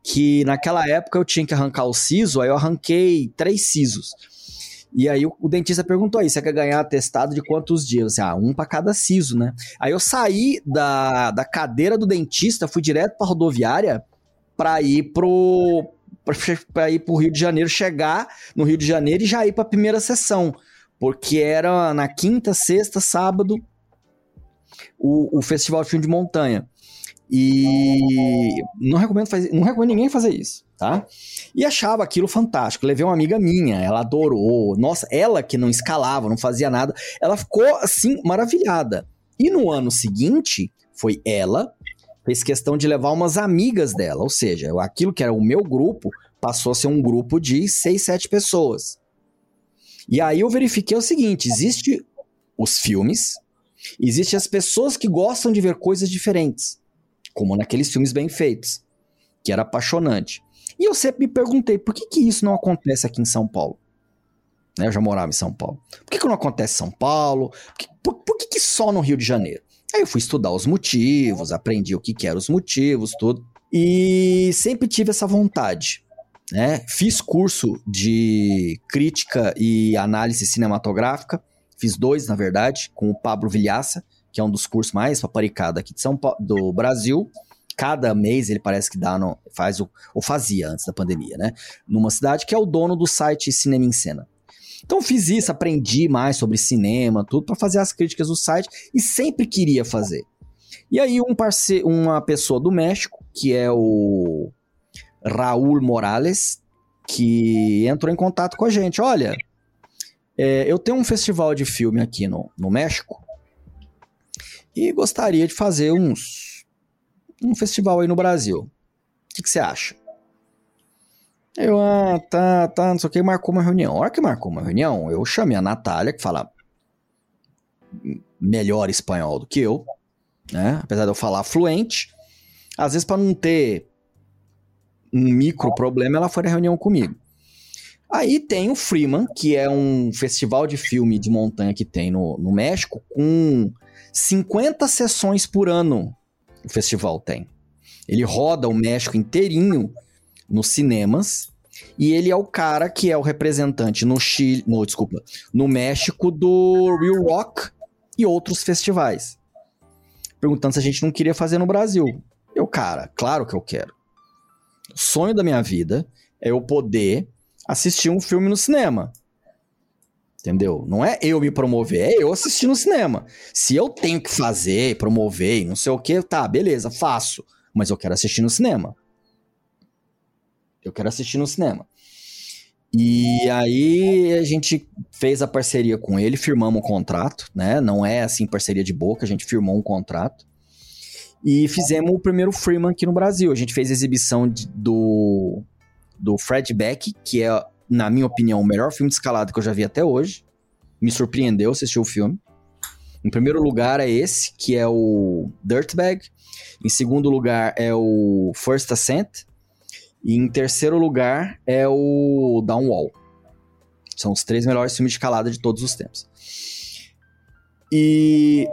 que naquela época eu tinha que arrancar o siso, aí eu arranquei três sisos. E aí o, dentista perguntou aí, você quer ganhar atestado de quantos dias? Disse, ah, um para cada siso, né? Aí eu saí da, da cadeira do dentista, fui direto pra rodoviária para ir pro para ir pro Rio de Janeiro, chegar no Rio de Janeiro e já ir para a primeira sessão, porque era na quinta, sexta, sábado o, o Festival de Filme de Montanha. E não recomendo, fazer, não recomendo ninguém fazer isso, tá? E achava aquilo fantástico. Levei uma amiga minha, ela adorou. Nossa, ela que não escalava, não fazia nada, ela ficou assim maravilhada. E no ano seguinte, foi ela, fez questão de levar umas amigas dela, ou seja, aquilo que era o meu grupo passou a ser um grupo de seis, sete pessoas. E aí eu verifiquei o seguinte: existe os filmes, existe as pessoas que gostam de ver coisas diferentes como naqueles filmes bem feitos, que era apaixonante. E eu sempre me perguntei, por que, que isso não acontece aqui em São Paulo? Né, eu já morava em São Paulo. Por que, que não acontece em São Paulo? Por, que, por, por que, que só no Rio de Janeiro? Aí eu fui estudar os motivos, aprendi o que, que eram os motivos, tudo. E sempre tive essa vontade. Né? Fiz curso de crítica e análise cinematográfica. Fiz dois, na verdade, com o Pablo Vilhaça, que é um dos cursos mais paparicados aqui de São Paulo, do Brasil. cada mês ele parece que dá no, faz o, ou fazia antes da pandemia, né? Numa cidade que é o dono do site Cinema em Cena. Então fiz isso, aprendi mais sobre cinema, tudo para fazer as críticas do site e sempre queria fazer. E aí um parce uma pessoa do México, que é o Raul Morales, que entrou em contato com a gente. Olha, é, eu tenho um festival de filme aqui no, no México e gostaria de fazer uns um festival aí no Brasil. O que, você acha? Eu, ah, tá, tá, não sei o que, marcou uma reunião. A hora que marcou uma reunião, eu chamei a Natália, que fala melhor espanhol do que eu, né? Apesar de eu falar fluente. Às vezes, para não ter um micro problema, ela foi na reunião comigo. Aí tem o Freeman, que é um festival de filme de montanha que tem no, no México, com 50 sessões por ano. O festival tem. Ele roda o México inteirinho nos cinemas. E ele é o cara que é o representante no Chile, no, desculpa, no México do Real Rock e outros festivais. Perguntando se a gente não queria fazer no Brasil. Eu, cara, claro que eu quero. O sonho da minha vida é eu poder assistir um filme no cinema. Entendeu? Não é eu me promover, é eu assistir no cinema. Se eu tenho que fazer, promover, não sei o que, tá, beleza, faço. Mas eu quero assistir no cinema. Eu quero assistir no cinema. E aí a gente fez a parceria com ele, firmamos um contrato, né? Não é assim parceria de boca, a gente firmou um contrato. E fizemos o primeiro Freeman aqui no Brasil. A gente fez a exibição de, do, do Fred Beck, que é, na minha opinião, o melhor filme de escalada que eu já vi até hoje. Me surpreendeu assistir o filme. Em primeiro lugar é esse, que é o Dirtbag. Em segundo lugar é o First Ascent. E em terceiro lugar é o Downwall. São os três melhores filmes de escalada de todos os tempos. E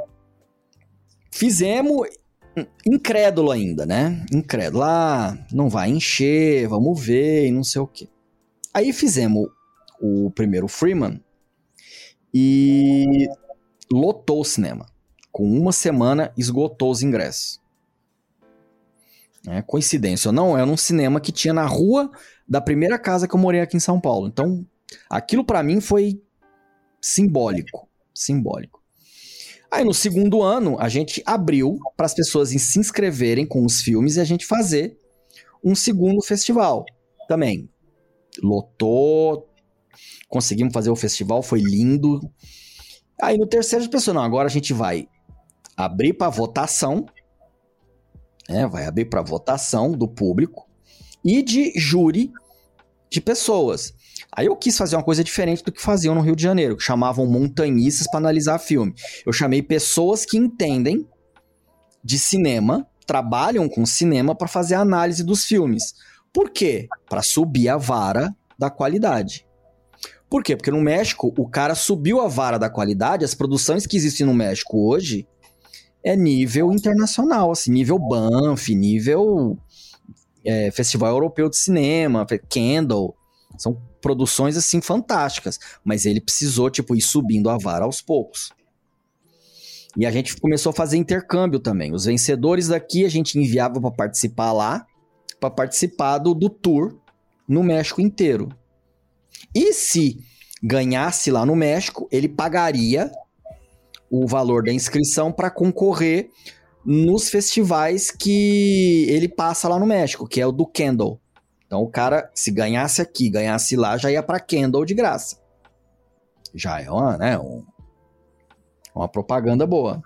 fizemos incrédulo ainda, né? Incrédulo. Ah, não vai encher, vamos ver e não sei o quê. Aí fizemos o primeiro Freeman e lotou o cinema. Com uma semana, esgotou os ingressos. É, coincidência ou não, era um cinema que tinha na rua da primeira casa que eu morei aqui em São Paulo. Então, aquilo para mim foi simbólico. Simbólico. Aí no segundo ano, a gente abriu para as pessoas se inscreverem com os filmes e a gente fazer um segundo festival também. Lotou, conseguimos fazer o festival, foi lindo. Aí no terceiro, a não, agora a gente vai abrir para votação, né? vai abrir para votação do público e de júri de pessoas. Aí eu quis fazer uma coisa diferente do que faziam no Rio de Janeiro, que chamavam montanhistas para analisar filme. Eu chamei pessoas que entendem de cinema, trabalham com cinema para fazer a análise dos filmes. Por quê? Para subir a vara da qualidade. Por quê? Porque no México o cara subiu a vara da qualidade, as produções que existem no México hoje é nível internacional, assim, nível Banff, nível é, Festival Europeu de Cinema, Kendall. São produções assim fantásticas, mas ele precisou tipo ir subindo a vara aos poucos. E a gente começou a fazer intercâmbio também. Os vencedores daqui a gente enviava para participar lá, para participar do, do tour no México inteiro. E se ganhasse lá no México, ele pagaria o valor da inscrição para concorrer nos festivais que ele passa lá no México, que é o do Kendall. Então o cara, se ganhasse aqui, ganhasse lá, já ia para Kendall de graça. Já é uma, né, um, uma propaganda boa.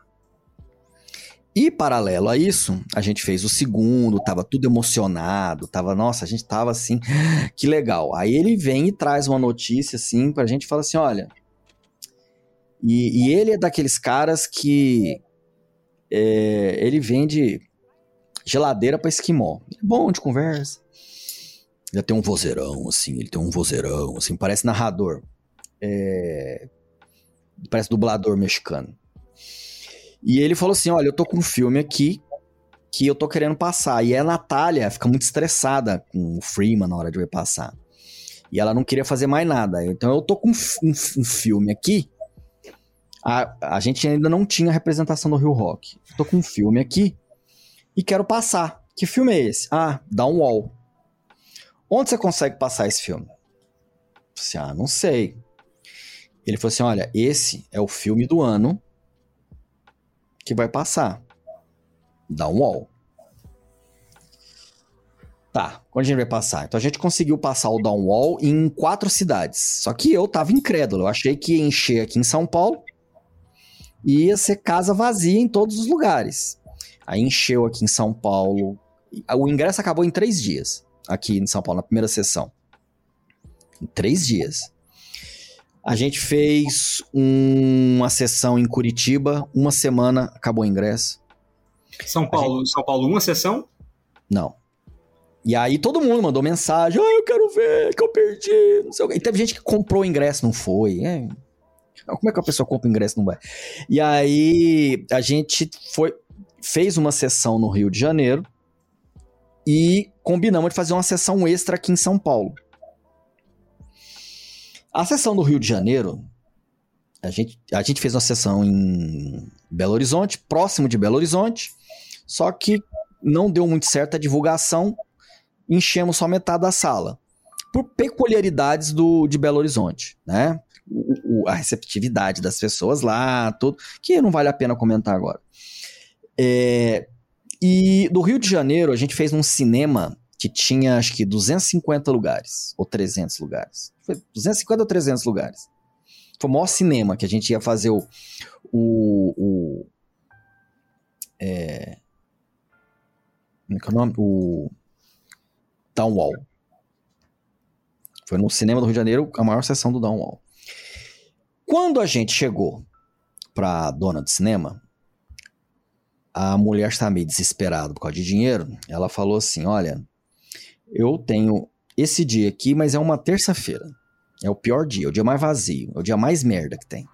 E paralelo a isso, a gente fez o segundo, tava tudo emocionado, tava, nossa, a gente tava assim, que legal. Aí ele vem e traz uma notícia assim pra gente e fala assim, olha, e, e ele é daqueles caras que é, ele vende geladeira para esquimó. É bom de conversa. Ele tem um vozeirão, assim, ele tem um vozeirão, assim, parece narrador. É... Parece dublador mexicano. E ele falou assim: olha, eu tô com um filme aqui que eu tô querendo passar. E a Natália fica muito estressada com o Freeman na hora de ver passar. E ela não queria fazer mais nada. Então eu tô com um, um filme aqui. A, a gente ainda não tinha representação do Rio Rock. tô com um filme aqui e quero passar Que filme é esse? Ah, Downwall. Onde você consegue passar esse filme? Eu disse, ah, não sei. Ele falou assim: olha, esse é o filme do ano que vai passar. Downwall. Tá, quando a gente vai passar? Então a gente conseguiu passar o Downwall em quatro cidades. Só que eu tava incrédulo. Eu achei que ia encher aqui em São Paulo e ia ser casa vazia em todos os lugares. Aí encheu aqui em São Paulo. O ingresso acabou em três dias, aqui em São Paulo, na primeira sessão. Em três dias. A gente fez uma sessão em Curitiba, uma semana acabou o ingresso. São Paulo, gente... São Paulo, uma sessão? Não. E aí todo mundo mandou mensagem, ah, eu quero ver, que eu perdi, não sei o quê. E teve gente que comprou o ingresso, não foi. É. Como é que a pessoa compra o ingresso não vai? E aí a gente foi, fez uma sessão no Rio de Janeiro e combinamos de fazer uma sessão extra aqui em São Paulo. A sessão do Rio de Janeiro, a gente, a gente fez uma sessão em Belo Horizonte, próximo de Belo Horizonte, só que não deu muito certo a divulgação enchemos só metade da sala. Por peculiaridades do, de Belo Horizonte, né? O, o, a receptividade das pessoas lá, tudo, que não vale a pena comentar agora. É, e do Rio de Janeiro, a gente fez um cinema que tinha, acho que, 250 lugares, ou 300 lugares. Foi 250 ou 300 lugares. Foi o maior cinema que a gente ia fazer o. o, o é, como é que é o nome? O Downwall. Foi no cinema do Rio de Janeiro a maior sessão do Downwall. Quando a gente chegou pra dona do cinema, a mulher estava meio desesperada por causa de dinheiro. Ela falou assim: Olha, eu tenho esse dia aqui, mas é uma terça-feira. É o pior dia, é o dia mais vazio, é o dia mais merda que tem.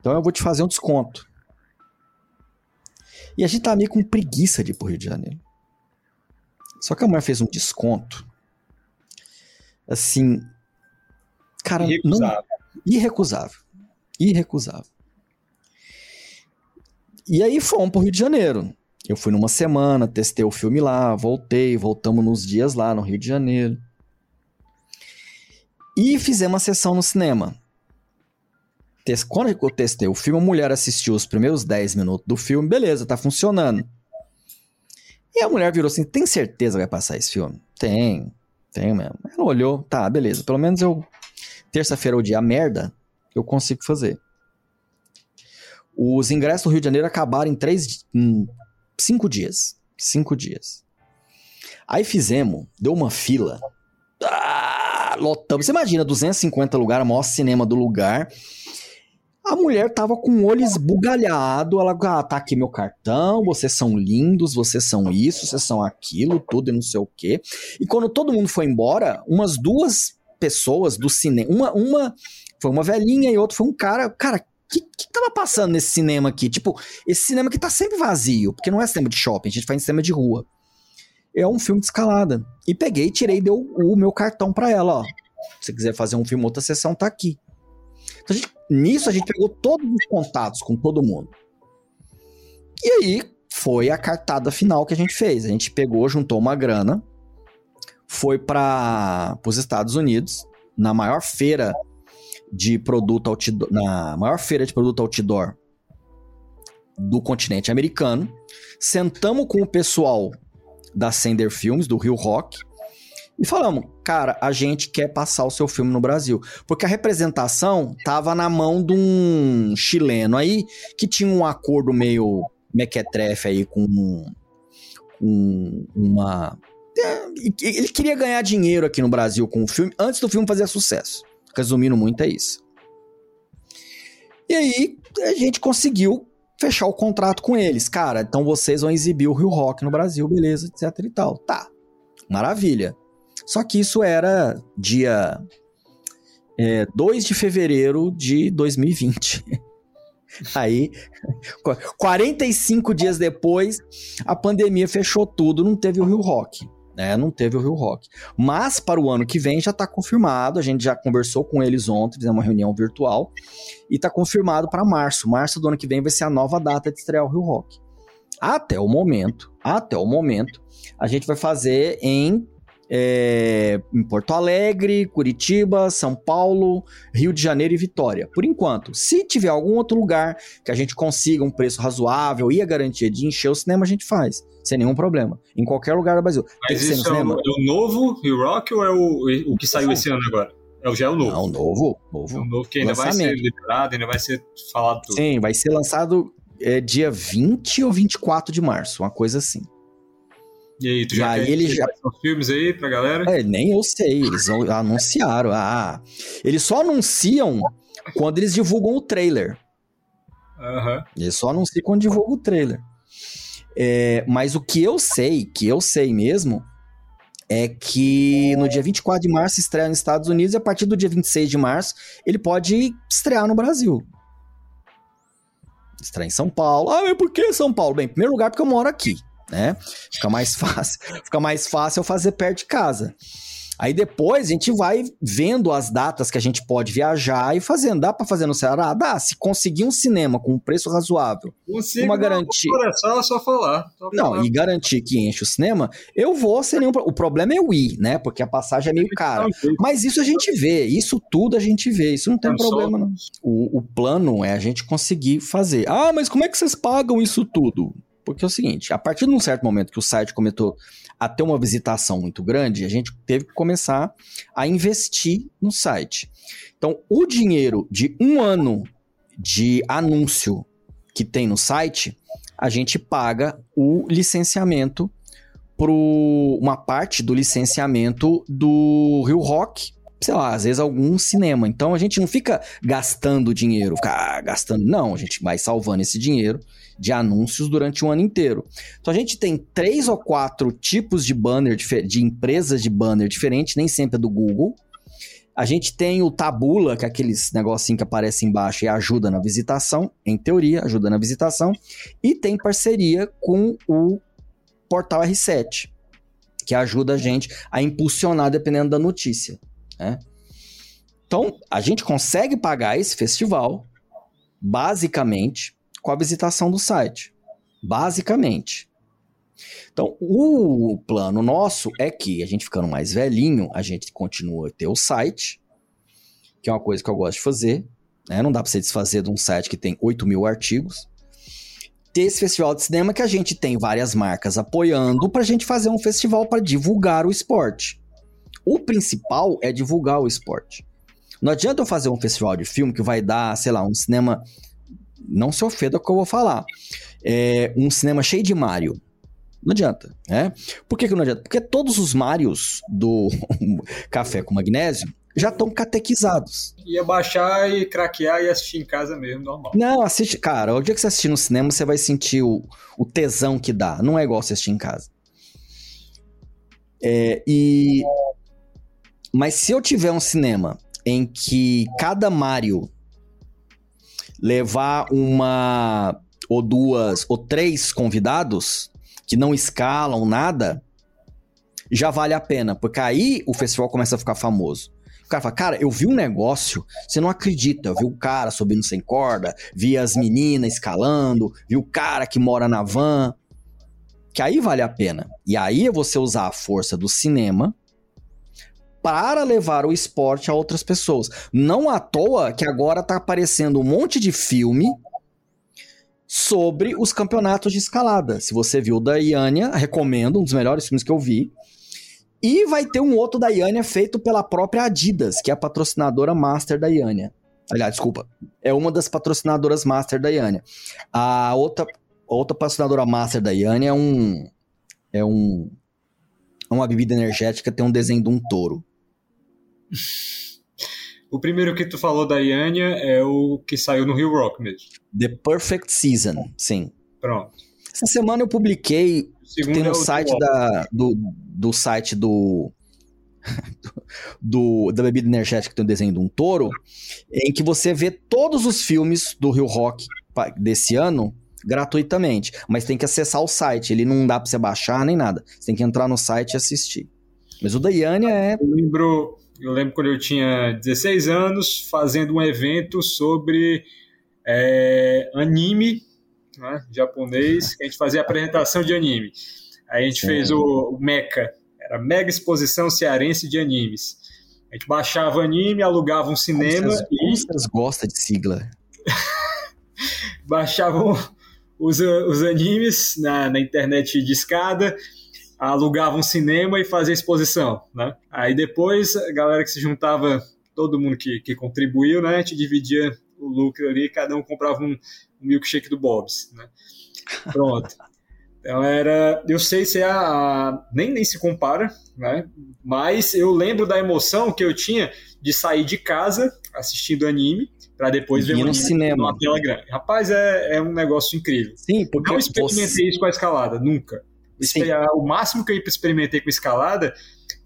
Então eu vou te fazer um desconto. E a gente tá meio com preguiça de ir pro Rio de Janeiro. Só que a mulher fez um desconto. Assim. Cara, irrecusável. Não, irrecusável. Irrecusável. E aí fomos pro Rio de Janeiro. Eu fui numa semana, testei o filme lá, voltei, voltamos nos dias lá no Rio de Janeiro. E fizemos uma sessão no cinema. Quando eu testei o filme, a mulher assistiu os primeiros 10 minutos do filme, beleza, tá funcionando. E a mulher virou assim: tem certeza que vai passar esse filme? Tem, tem mesmo. Ela olhou, tá, beleza. Pelo menos eu. Terça-feira, o dia merda, eu consigo fazer. Os ingressos do Rio de Janeiro acabaram em três. Em cinco dias. Cinco dias. Aí fizemos, deu uma fila. Ah, lotamos. Você imagina, 250 lugares, o maior cinema do lugar. A mulher tava com o olho esbugalhado. Ela, ah, tá aqui meu cartão, vocês são lindos, vocês são isso, vocês são aquilo, tudo e não sei o quê. E quando todo mundo foi embora, umas duas pessoas do cinema, uma, uma foi uma velhinha e outra foi um cara. Cara, que, que tava passando nesse cinema aqui? Tipo, esse cinema que tá sempre vazio, porque não é cinema de shopping, a gente faz cinema de rua. É um filme de escalada. E peguei, tirei, deu o meu cartão pra ela, ó. Se você quiser fazer um filme, outra sessão, tá aqui. Então a gente Nisso a gente pegou todos os contatos com todo mundo. E aí foi a cartada final que a gente fez. A gente pegou, juntou uma grana, foi para os Estados Unidos, na maior feira de produto outdoor, na maior feira de produto outdoor do continente americano. Sentamos com o pessoal da Sender Films, do Rio Rock, e falamos, cara, a gente quer passar o seu filme no Brasil. Porque a representação tava na mão de um chileno aí, que tinha um acordo meio mequetrefe aí com, com uma... É, ele queria ganhar dinheiro aqui no Brasil com o filme, antes do filme fazer sucesso. Resumindo muito, é isso. E aí, a gente conseguiu fechar o contrato com eles. Cara, então vocês vão exibir o Rio Rock no Brasil, beleza, etc e tal. Tá, maravilha. Só que isso era dia é, 2 de fevereiro de 2020. Aí, 45 dias depois, a pandemia fechou tudo, não teve o Rio Rock. Né? Não teve o Rio Rock. Mas para o ano que vem já está confirmado. A gente já conversou com eles ontem, fizemos uma reunião virtual. E está confirmado para março. Março do ano que vem vai ser a nova data de estrear o Rio Rock. até o momento, até o momento, a gente vai fazer em é, em Porto Alegre, Curitiba, São Paulo, Rio de Janeiro e Vitória. Por enquanto, se tiver algum outro lugar que a gente consiga um preço razoável e a garantia de encher o cinema, a gente faz, sem nenhum problema. Em qualquer lugar do Brasil. Mas isso é o, é o, novo Rio Rock ou é o, o que saiu esse ano agora? É, já é o novo. Não, novo. novo. É o novo que ainda Lançamento. vai ser liberado, ainda vai ser falado tudo. Sim, vai ser lançado é, dia 20 ou 24 de março, uma coisa assim. E aí, tu já e ele já os filmes aí pra galera? É, nem eu sei, eles anunciaram. Ah, eles só anunciam quando eles divulgam o trailer. Uhum. Eles só anunciam quando divulgam o trailer. É, mas o que eu sei, que eu sei mesmo, é que no dia 24 de março estreia nos Estados Unidos e a partir do dia 26 de março ele pode estrear no Brasil. Estreia em São Paulo. Ah, mas por que São Paulo? Bem, em primeiro lugar, porque eu moro aqui né? Fica mais fácil, fica mais fácil fazer perto de casa. Aí depois a gente vai vendo as datas que a gente pode viajar e fazendo. Dá para fazer no Ceará? Dá. Se conseguir um cinema com um preço razoável, Consigo, uma garantia. Não, é só, só falar. Só não, falar. e garantir que enche o cinema, eu vou sem nenhum. O problema é o ir, né? Porque a passagem é meio cara. Mas isso a gente vê, isso tudo a gente vê. Isso não tem não problema, não. O, o plano é a gente conseguir fazer. Ah, mas como é que vocês pagam isso tudo? Porque é o seguinte, a partir de um certo momento que o site começou a ter uma visitação muito grande, a gente teve que começar a investir no site. Então, o dinheiro de um ano de anúncio que tem no site, a gente paga o licenciamento para uma parte do licenciamento do Rio Rock sei lá, às vezes algum cinema. Então a gente não fica gastando dinheiro, ficar gastando. Não, a gente vai salvando esse dinheiro de anúncios durante um ano inteiro. Então a gente tem três ou quatro tipos de banner, de empresas de banner diferentes, nem sempre é do Google. A gente tem o Tabula, que é aqueles negocinho que aparece embaixo e ajuda na visitação, em teoria, ajuda na visitação. E tem parceria com o Portal R7, que ajuda a gente a impulsionar dependendo da notícia. Né? Então, a gente consegue pagar esse festival, basicamente, com a visitação do site. Basicamente. Então, o plano nosso é que a gente ficando mais velhinho, a gente continua a ter o site, que é uma coisa que eu gosto de fazer. Né? Não dá para você desfazer de um site que tem 8 mil artigos. Ter esse festival de cinema que a gente tem várias marcas apoiando para a gente fazer um festival para divulgar o esporte. O principal é divulgar o esporte. Não adianta eu fazer um festival de filme que vai dar, sei lá, um cinema. Não se ofenda com o que eu vou falar. É um cinema cheio de Mario. Não adianta, né? Por que, que não adianta? Porque todos os Marios do Café com Magnésio já estão catequizados. Ia baixar e craquear e assistir em casa mesmo, normal. Não, assiste. Cara, o dia que você assistir no cinema, você vai sentir o, o tesão que dá. Não é igual você assistir em casa. É, e mas se eu tiver um cinema em que cada Mario levar uma ou duas ou três convidados que não escalam nada, já vale a pena, porque aí o festival começa a ficar famoso. O cara fala, cara, eu vi um negócio, você não acredita, eu vi o cara subindo sem corda, vi as meninas escalando, vi o cara que mora na van, que aí vale a pena. E aí é você usar a força do cinema para levar o esporte a outras pessoas. Não à toa que agora tá aparecendo um monte de filme sobre os campeonatos de escalada. Se você viu da Iânia, recomendo, um dos melhores filmes que eu vi. E vai ter um outro da Iânia feito pela própria Adidas, que é a patrocinadora master da Iânia. Aliás, desculpa, é uma das patrocinadoras master da Iânia. A outra, outra patrocinadora master da Iânia é um é um é uma bebida energética, tem um desenho de um touro. O primeiro que tu falou da Yania é o que saiu no Rio Rock mesmo. The Perfect Season, sim. Pronto. Essa semana eu publiquei, tem no é site da, do, do site do, do, da bebida energética que tem o desenho de um touro, em que você vê todos os filmes do Rio Rock desse ano gratuitamente, mas tem que acessar o site, ele não dá para você baixar nem nada, você tem que entrar no site e assistir. Mas o da Yania é... Eu lembro, eu lembro quando eu tinha 16 anos, fazendo um evento sobre é, anime né, japonês, a gente fazia apresentação de anime. Aí a gente Sim. fez o, o Meca, era Mega Exposição Cearense de Animes. A gente baixava anime, alugava um cinema vocês, e... Vocês gostam de sigla? baixavam os, os animes na, na internet de escada, alugavam um cinema e fazia exposição, né? Aí depois, a galera que se juntava, todo mundo que, que contribuiu, né? A gente dividia o lucro ali, cada um comprava um, um milkshake do Bob's, né? Pronto. Então era, eu sei se é a, a, nem nem se compara, né? Mas eu lembro da emoção que eu tinha de sair de casa assistindo anime para depois ver um no cinema numa tela grande. Rapaz, é, é um negócio incrível. Sim, porque não experimentei você... isso com a escalada, nunca. O máximo que eu experimentei com escalada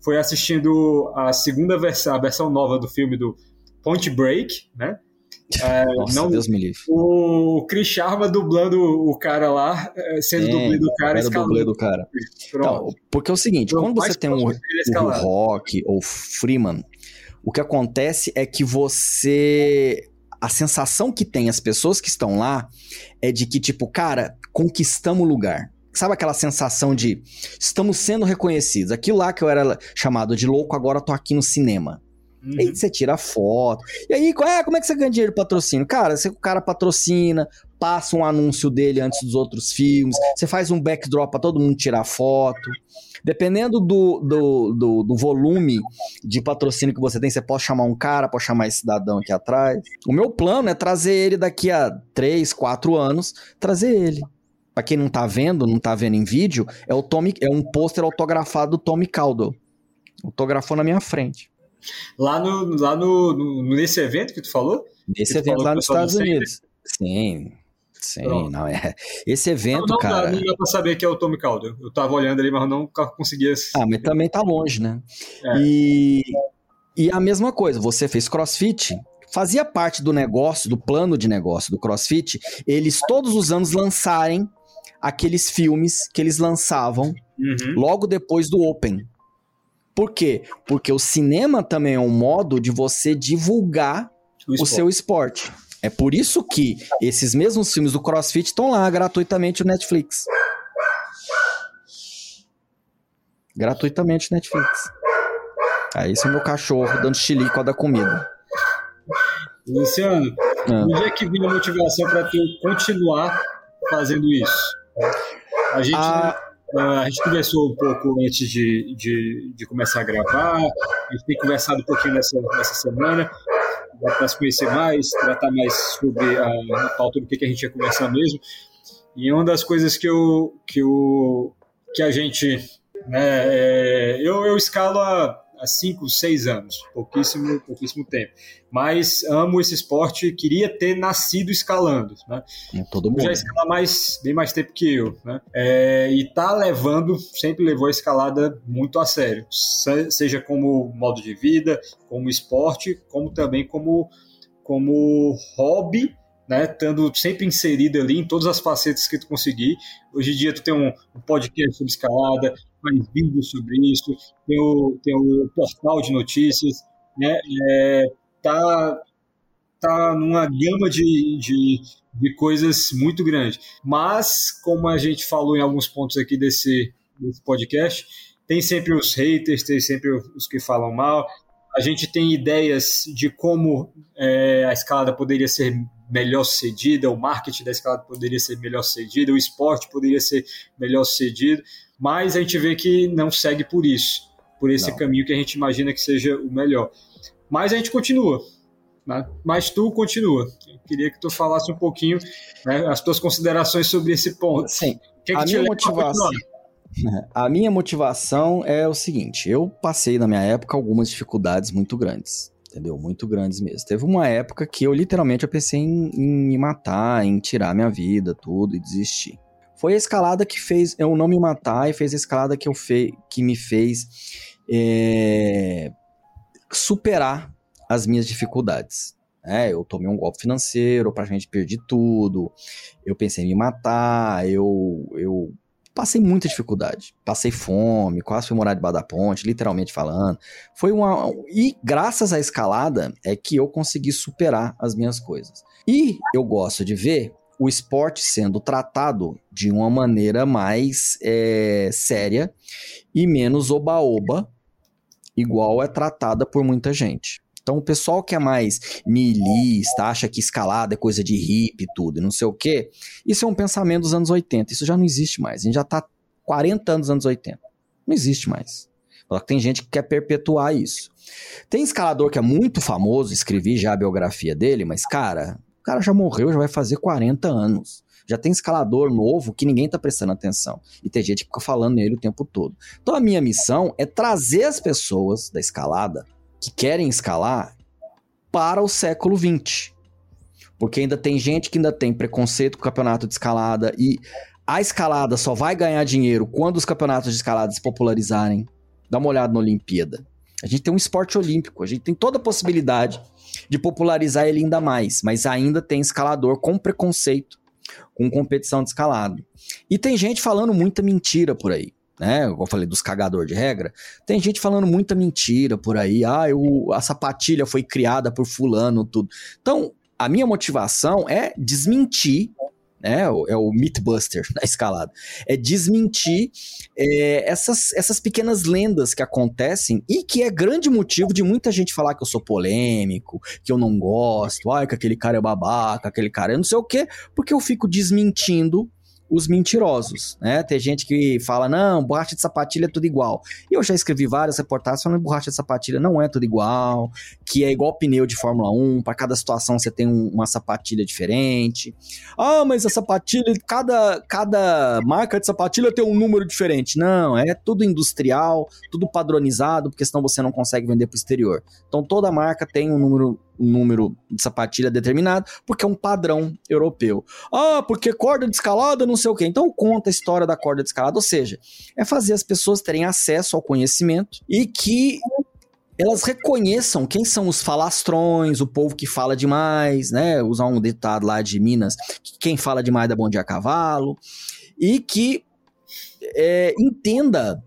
foi assistindo a segunda versão, a versão nova do filme do Point Break, né? É, Nossa, não, Deus me livre. O Chris Sharma dublando o cara lá, é, sendo é, dublê do cara, dublê do cara. Então, porque é o seguinte, Pronto, quando você tem um, o Rock ou Freeman, o que acontece é que você a sensação que tem as pessoas que estão lá é de que, tipo, cara, conquistamos o lugar. Sabe aquela sensação de estamos sendo reconhecidos? Aquilo lá que eu era chamado de louco, agora tô aqui no cinema. Uhum. E aí você tira foto. E aí, é, como é que você ganha dinheiro de patrocínio? Cara, você, o cara patrocina, passa um anúncio dele antes dos outros filmes, você faz um backdrop para todo mundo tirar foto. Dependendo do, do, do, do, volume de patrocínio que você tem, você pode chamar um cara, pode chamar esse cidadão aqui atrás. O meu plano é trazer ele daqui a 3, 4 anos, trazer ele. Pra quem não tá vendo, não tá vendo em vídeo, é, o Tommy, é um pôster autografado do Tommy Caldwell. Autografou na minha frente. Lá, no, lá no, no, nesse evento que tu falou? Nesse evento falou lá nos Estados Unidos. Sim, sim, Pronto. não é. Esse evento, não, não cara. Não dá pra saber que é o Tommy Calder. Eu tava olhando ali, mas não conseguia. Ah, mas também tá longe, né? É. E, e a mesma coisa, você fez crossfit, fazia parte do negócio, do plano de negócio do CrossFit, eles todos os anos lançarem aqueles filmes que eles lançavam uhum. logo depois do Open. Por quê? Porque o cinema também é um modo de você divulgar o, o seu esporte. É por isso que esses mesmos filmes do CrossFit estão lá gratuitamente no Netflix. Gratuitamente no Netflix. Aí esse é o meu cachorro dando chilico da comida. Luciano, ah. onde é que vem a motivação para tu continuar fazendo isso? A gente. Ah Uh, a gente conversou um pouco antes de, de, de, começar a gravar, a gente tem conversado um pouquinho nessa, nessa semana para se conhecer mais, tratar mais sobre a, a pauta do que, que a gente ia conversar mesmo. E uma das coisas que eu, que, eu, que a gente. Né, é, eu, eu escalo a há 5, 6 anos, pouquíssimo, pouquíssimo tempo. Mas amo esse esporte, queria ter nascido escalando, né? Todo mundo. Já escala mais, bem mais tempo que eu, né? É, e tá levando, sempre levou a escalada muito a sério, seja como modo de vida, como esporte, como também como, como hobby né, estando sempre inserido ali em todas as facetas que tu conseguir. Hoje em dia tu tem um, um podcast sobre escalada, faz vídeos sobre isso, tem o, tem o portal de notícias, né, é, tá, tá numa gama de, de, de coisas muito grande. Mas, como a gente falou em alguns pontos aqui desse, desse podcast, tem sempre os haters, tem sempre os que falam mal, a gente tem ideias de como é, a escalada poderia ser melhor sucedida, o marketing da escalada poderia ser melhor sucedido, o esporte poderia ser melhor sucedido, mas a gente vê que não segue por isso, por esse não. caminho que a gente imagina que seja o melhor. Mas a gente continua, né? mas tu continua. Eu queria que tu falasse um pouquinho né, as tuas considerações sobre esse ponto. Sim, que a que minha motivação... A minha motivação é o seguinte: eu passei na minha época algumas dificuldades muito grandes entendeu? Muito grandes mesmo. Teve uma época que eu literalmente eu pensei em, em me matar, em tirar minha vida, tudo e desistir. Foi a escalada que fez eu não me matar e fez a escalada que, eu fe, que me fez é, superar as minhas dificuldades. É, eu tomei um golpe financeiro, praticamente perdi tudo. Eu pensei em me matar, eu, eu passei muita dificuldade. Passei fome, quase fui morar debaixo da ponte, literalmente falando. Foi uma. E graças à escalada é que eu consegui superar as minhas coisas. E eu gosto de ver o esporte sendo tratado de uma maneira mais é, séria e menos oba-oba, igual é tratada por muita gente. Então o pessoal que é mais milista, acha que escalada é coisa de hippie tudo, e não sei o quê, isso é um pensamento dos anos 80, isso já não existe mais. A gente já está 40 anos anos 80. Não existe mais. Tem gente que quer perpetuar isso. Tem escalador que é muito famoso, escrevi já a biografia dele, mas cara, o cara já morreu, já vai fazer 40 anos. Já tem escalador novo que ninguém tá prestando atenção. E tem gente que fica falando nele o tempo todo. Então a minha missão é trazer as pessoas da escalada que querem escalar para o século XX. Porque ainda tem gente que ainda tem preconceito com o campeonato de escalada e a escalada só vai ganhar dinheiro quando os campeonatos de escalada se popularizarem. Dá uma olhada na Olimpíada. A gente tem um esporte olímpico, a gente tem toda a possibilidade de popularizar ele ainda mais, mas ainda tem escalador com preconceito com competição de escalado. E tem gente falando muita mentira por aí né? Eu falei dos cagador de regra, tem gente falando muita mentira por aí. Ah, eu, a sapatilha foi criada por fulano, tudo. Então, a minha motivação é desmentir né? É o Mythbuster na escalada. É desmentir é, essas, essas pequenas lendas que acontecem e que é grande motivo de muita gente falar que eu sou polêmico, que eu não gosto, ai, que aquele cara é babaca, aquele cara é não sei o quê, porque eu fico desmentindo os mentirosos, né? Tem gente que fala, não, borracha de sapatilha é tudo igual. E eu já escrevi várias reportagens falando que borracha de sapatilha não é tudo igual, que é igual pneu de Fórmula 1, para cada situação você tem um, uma sapatilha diferente. Ah, mas a sapatilha, cada, cada marca de sapatilha tem um número diferente. Não, é tudo industrial, tudo padronizado, porque senão você não consegue vender para o exterior. Então toda marca tem um número número de sapatilha determinado, porque é um padrão europeu. Ah, porque corda de escalada, não sei o quê. Então conta a história da corda de escalada, ou seja, é fazer as pessoas terem acesso ao conhecimento e que elas reconheçam quem são os falastrões, o povo que fala demais, né? Usar um ditado lá de Minas, que quem fala demais dá bom dia a cavalo, e que é, entenda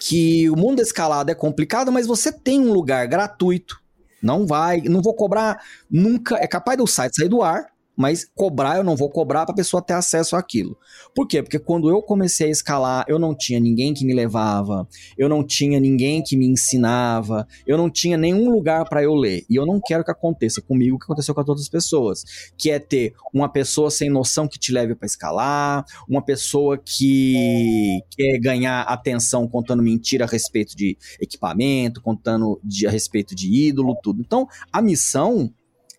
que o mundo da escalada é complicado, mas você tem um lugar gratuito não vai, não vou cobrar nunca. É capaz do site sair do ar, mas cobrar eu não vou cobrar para a pessoa ter acesso àquilo. Por quê? Porque quando eu comecei a escalar, eu não tinha ninguém que me levava, eu não tinha ninguém que me ensinava, eu não tinha nenhum lugar para eu ler. E eu não quero que aconteça comigo o que aconteceu com as outras pessoas, que é ter uma pessoa sem noção que te leve para escalar, uma pessoa que quer ganhar atenção contando mentira a respeito de equipamento, contando de, a respeito de ídolo, tudo. Então, a missão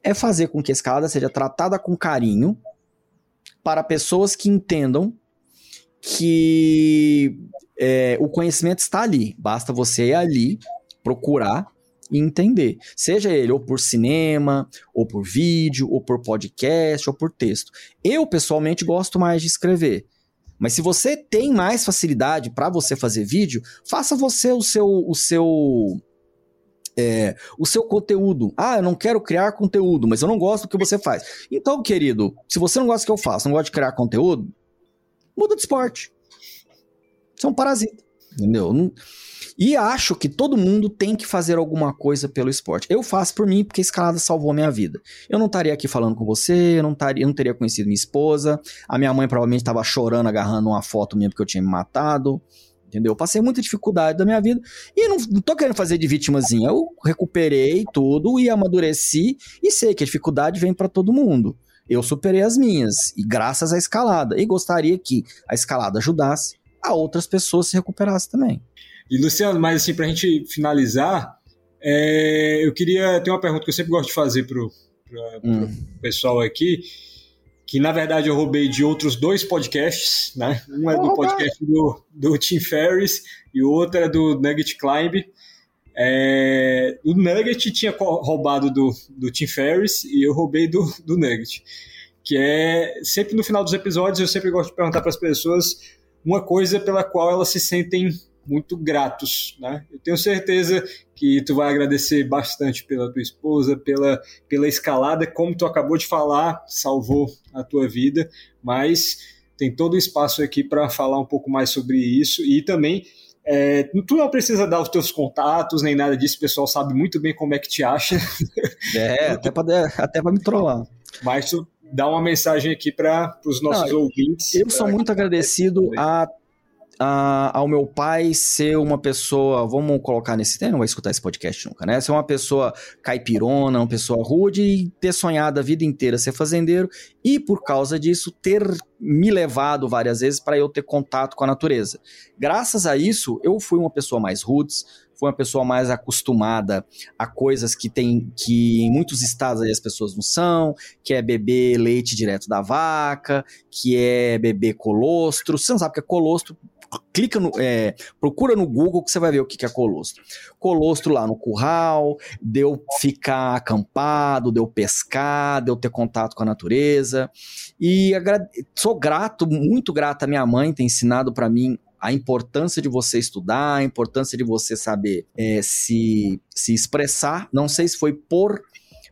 é fazer com que a escalada seja tratada com carinho para pessoas que entendam que é, o conhecimento está ali. Basta você ir ali, procurar e entender. Seja ele ou por cinema, ou por vídeo, ou por podcast, ou por texto. Eu, pessoalmente, gosto mais de escrever. Mas se você tem mais facilidade para você fazer vídeo, faça você o seu, o seu é, o seu conteúdo. Ah, eu não quero criar conteúdo, mas eu não gosto do que você faz. Então, querido, se você não gosta do que eu faço, não gosta de criar conteúdo, muda de esporte. Você é um parasita, entendeu? E acho que todo mundo tem que fazer alguma coisa pelo esporte. Eu faço por mim porque a escalada salvou a minha vida. Eu não estaria aqui falando com você, eu não, taria, eu não teria conhecido minha esposa. A minha mãe provavelmente estava chorando, agarrando uma foto minha porque eu tinha me matado entendeu? Eu passei muita dificuldade da minha vida e não, não tô querendo fazer de vítimazinha. Eu recuperei tudo e amadureci e sei que a dificuldade vem para todo mundo. Eu superei as minhas e graças à escalada. E gostaria que a escalada ajudasse a outras pessoas se recuperassem também. E Luciano, mas assim, para a gente finalizar, é, eu queria ter uma pergunta que eu sempre gosto de fazer pro, pro, hum. pro pessoal aqui que na verdade eu roubei de outros dois podcasts, né? Um é do podcast do, do Tim Ferriss e o outro é do Nugget Climb. É, o Nugget tinha roubado do, do Tim Ferriss e eu roubei do, do Nugget. Que é sempre no final dos episódios eu sempre gosto de perguntar para as pessoas uma coisa pela qual elas se sentem muito gratos, né? Eu tenho certeza que tu vai agradecer bastante pela tua esposa, pela, pela escalada, como tu acabou de falar, salvou a tua vida, mas tem todo o espaço aqui para falar um pouco mais sobre isso e também é, tu não precisa dar os teus contatos nem nada disso, o pessoal sabe muito bem como é que te acha. É, até para até me trollar. Mas tu, dar uma mensagem aqui para os nossos Não, ouvintes. Eu sou muito agradecido a a, ao meu pai ser uma pessoa, vamos colocar nesse tema, não vai escutar esse podcast nunca, né? Ser uma pessoa caipirona, uma pessoa rude e ter sonhado a vida inteira ser fazendeiro e por causa disso ter me levado várias vezes para eu ter contato com a natureza. Graças a isso, eu fui uma pessoa mais roots, fui uma pessoa mais acostumada a coisas que tem que em muitos estados aí as pessoas não são, que é beber leite direto da vaca, que é beber colostro. Você não sabe o que é colostro? Clica no, é, procura no Google que você vai ver o que, que é colostro. Colostro lá no curral, deu ficar acampado, deu pescar, deu ter contato com a natureza. E sou grato, muito grato à minha mãe ter ensinado para mim a importância de você estudar, a importância de você saber é, se, se expressar. Não sei se foi por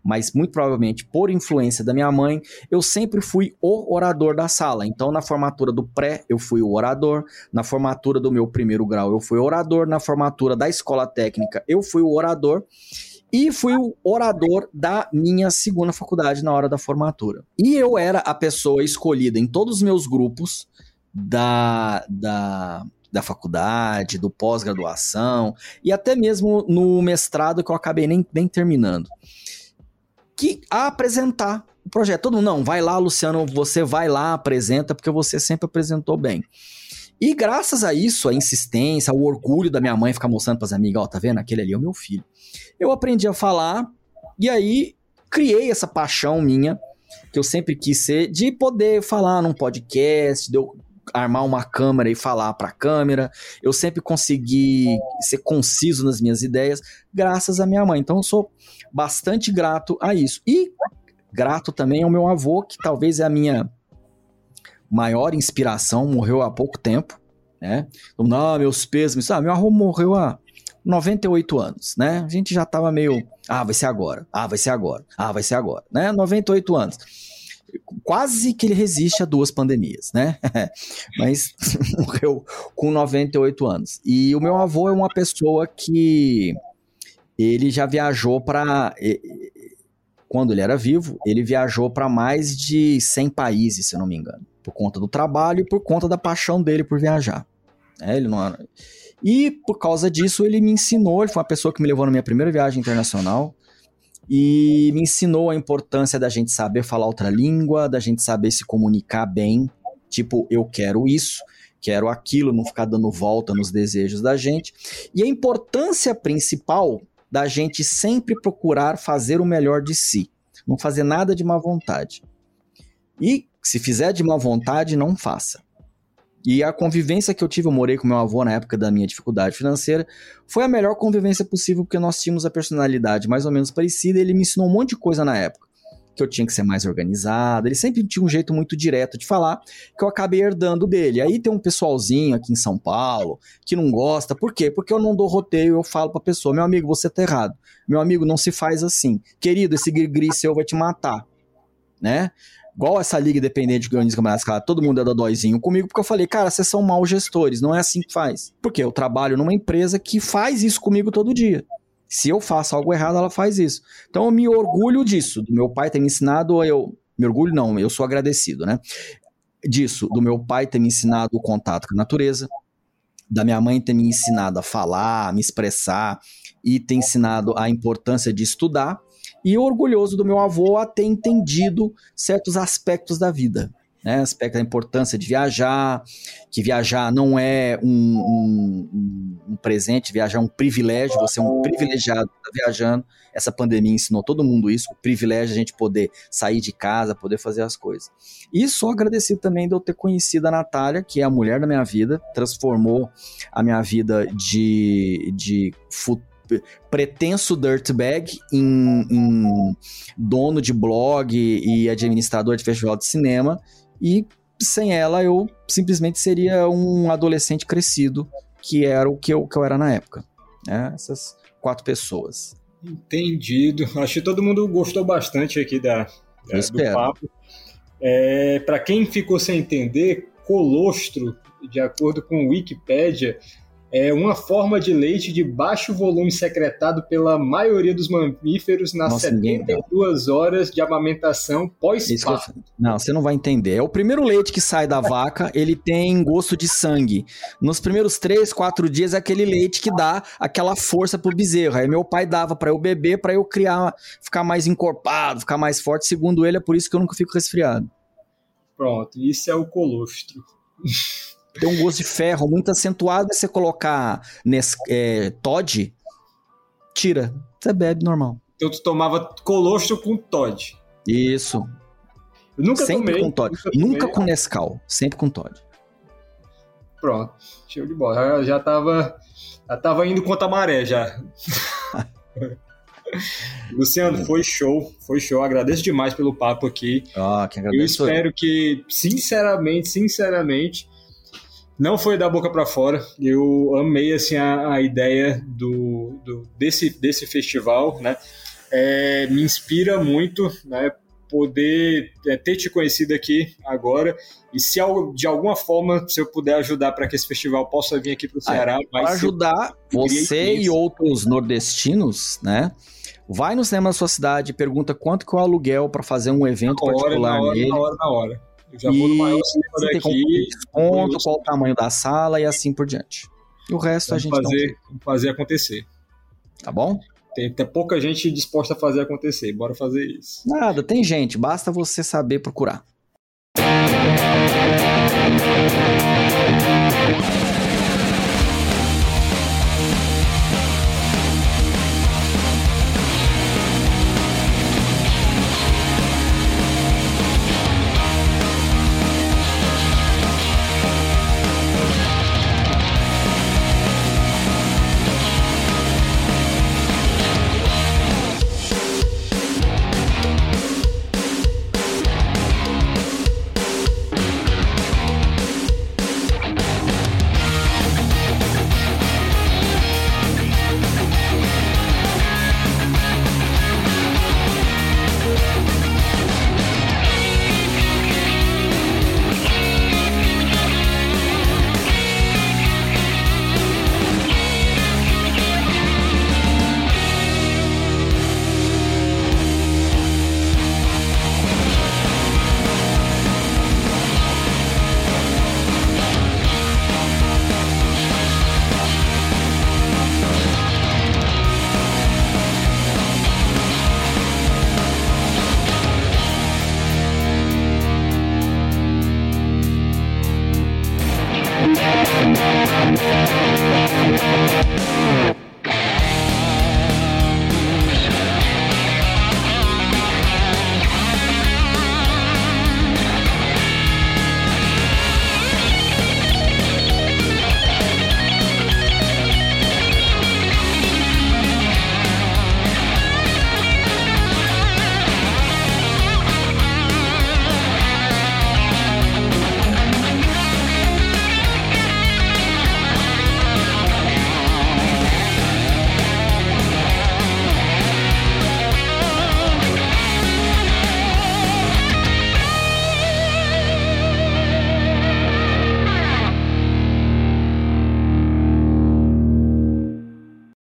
mas muito provavelmente por influência da minha mãe, eu sempre fui o orador da sala. Então, na formatura do pré, eu fui o orador, na formatura do meu primeiro grau, eu fui orador, na formatura da escola técnica, eu fui o orador. E fui o orador da minha segunda faculdade na hora da formatura. E eu era a pessoa escolhida em todos os meus grupos da, da, da faculdade, do pós-graduação e até mesmo no mestrado que eu acabei nem, nem terminando que apresentar o projeto. Todo mundo, não, vai lá, Luciano, você vai lá, apresenta, porque você sempre apresentou bem. E graças a isso, a insistência, o orgulho da minha mãe ficar mostrando para as amigas, ó, oh, tá vendo? Aquele ali é o meu filho. Eu aprendi a falar e aí criei essa paixão minha, que eu sempre quis ser, de poder falar num podcast, de eu armar uma câmera e falar para a câmera. Eu sempre consegui ser conciso nas minhas ideias, graças à minha mãe. Então eu sou bastante grato a isso. E grato também ao meu avô, que talvez é a minha maior inspiração, morreu há pouco tempo, né? Não, meus pesos, ah, meu avô morreu há 98 anos, né? A gente já tava meio, ah, vai ser agora, ah, vai ser agora, ah, vai ser agora, né? 98 anos quase que ele resiste a duas pandemias, né? Mas morreu com 98 anos. E o meu avô é uma pessoa que ele já viajou para quando ele era vivo, ele viajou para mais de 100 países, se eu não me engano, por conta do trabalho e por conta da paixão dele por viajar. É, ele não era... E por causa disso, ele me ensinou, ele foi uma pessoa que me levou na minha primeira viagem internacional e me ensinou a importância da gente saber falar outra língua, da gente saber se comunicar bem. Tipo, eu quero isso, quero aquilo, não ficar dando volta nos desejos da gente. E a importância principal da gente sempre procurar fazer o melhor de si, não fazer nada de má vontade. E se fizer de má vontade, não faça. E a convivência que eu tive, eu morei com meu avô na época da minha dificuldade financeira, foi a melhor convivência possível porque nós tínhamos a personalidade mais ou menos parecida. ele me ensinou um monte de coisa na época. Que eu tinha que ser mais organizado. Ele sempre tinha um jeito muito direto de falar, que eu acabei herdando dele. Aí tem um pessoalzinho aqui em São Paulo que não gosta. Por quê? Porque eu não dou roteio, eu falo pra pessoa: meu amigo, você tá errado. Meu amigo, não se faz assim. Querido, esse gris seu vai te matar. Né? Igual essa liga independente de grandes campeonatos, cara, todo mundo é dodóizinho comigo, porque eu falei, cara, vocês são maus gestores, não é assim que faz. Porque eu trabalho numa empresa que faz isso comigo todo dia. Se eu faço algo errado, ela faz isso. Então eu me orgulho disso, do meu pai ter me ensinado, eu me orgulho não, eu sou agradecido, né? Disso, do meu pai ter me ensinado o contato com a natureza, da minha mãe ter me ensinado a falar, a me expressar e ter ensinado a importância de estudar e orgulhoso do meu avô a ter entendido certos aspectos da vida. Né, aspecto da importância de viajar, que viajar não é um, um, um, presente, viajar é um privilégio, você é um privilegiado tá viajando. Essa pandemia ensinou todo mundo isso, o privilégio de a gente poder sair de casa, poder fazer as coisas. E sou agradecido também de eu ter conhecido a Natália, que é a mulher da minha vida, transformou a minha vida de, de futuro pretenso dirtbag em, em dono de blog e administrador de festival de cinema. E sem ela eu simplesmente seria um adolescente crescido, que era o que eu, que eu era na época. Né? Essas quatro pessoas. Entendido. Acho que todo mundo gostou bastante aqui da, da do papo. É, Para quem ficou sem entender, colostro, de acordo com o Wikipedia, é uma forma de leite de baixo volume secretado pela maioria dos mamíferos nas Nossa, 72 horas de amamentação pós-parto. Não, você não vai entender. É o primeiro leite que sai da vaca, ele tem gosto de sangue. Nos primeiros 3, 4 dias é aquele leite que dá aquela força pro bezerro. Aí meu pai dava para eu beber, para eu criar, ficar mais encorpado, ficar mais forte. Segundo ele, é por isso que eu nunca fico resfriado. Pronto, isso é o colostro. tem um gosto de ferro muito acentuado, você colocar nesse, é, Todd, tira. Você bebe normal. Então tu tomava colostro com Todd. Isso. Eu nunca sempre tomei. com Todd. Nunca, nunca com Nescau, sempre com Todd. Pronto, show de bola. Já, já tava, já tava indo contra a maré já. Luciano, foi show, foi show. Agradeço demais pelo papo aqui. Ah, que agradeço. Eu espero que, sinceramente, sinceramente, não foi da boca para fora. Eu amei assim a, a ideia do, do, desse, desse festival, né? É, me inspira muito, né? Poder é, ter te conhecido aqui agora e se de alguma forma se eu puder ajudar para que esse festival possa vir aqui para o Ceará, ah, para ajudar você e outros nordestinos, né? Vai no cinema da sua cidade, pergunta quanto que é o aluguel para fazer um evento na particular hora, na hora, nele. Na hora, na hora. Eu já vou no maior cinema daqui. Desconto, qual o tamanho da sala e assim por diante. E o resto Vamos a gente fazer, não... fazer acontecer. Tá bom? Tem, tem pouca gente disposta a fazer acontecer. Bora fazer isso. Nada, tem gente. Basta você saber procurar.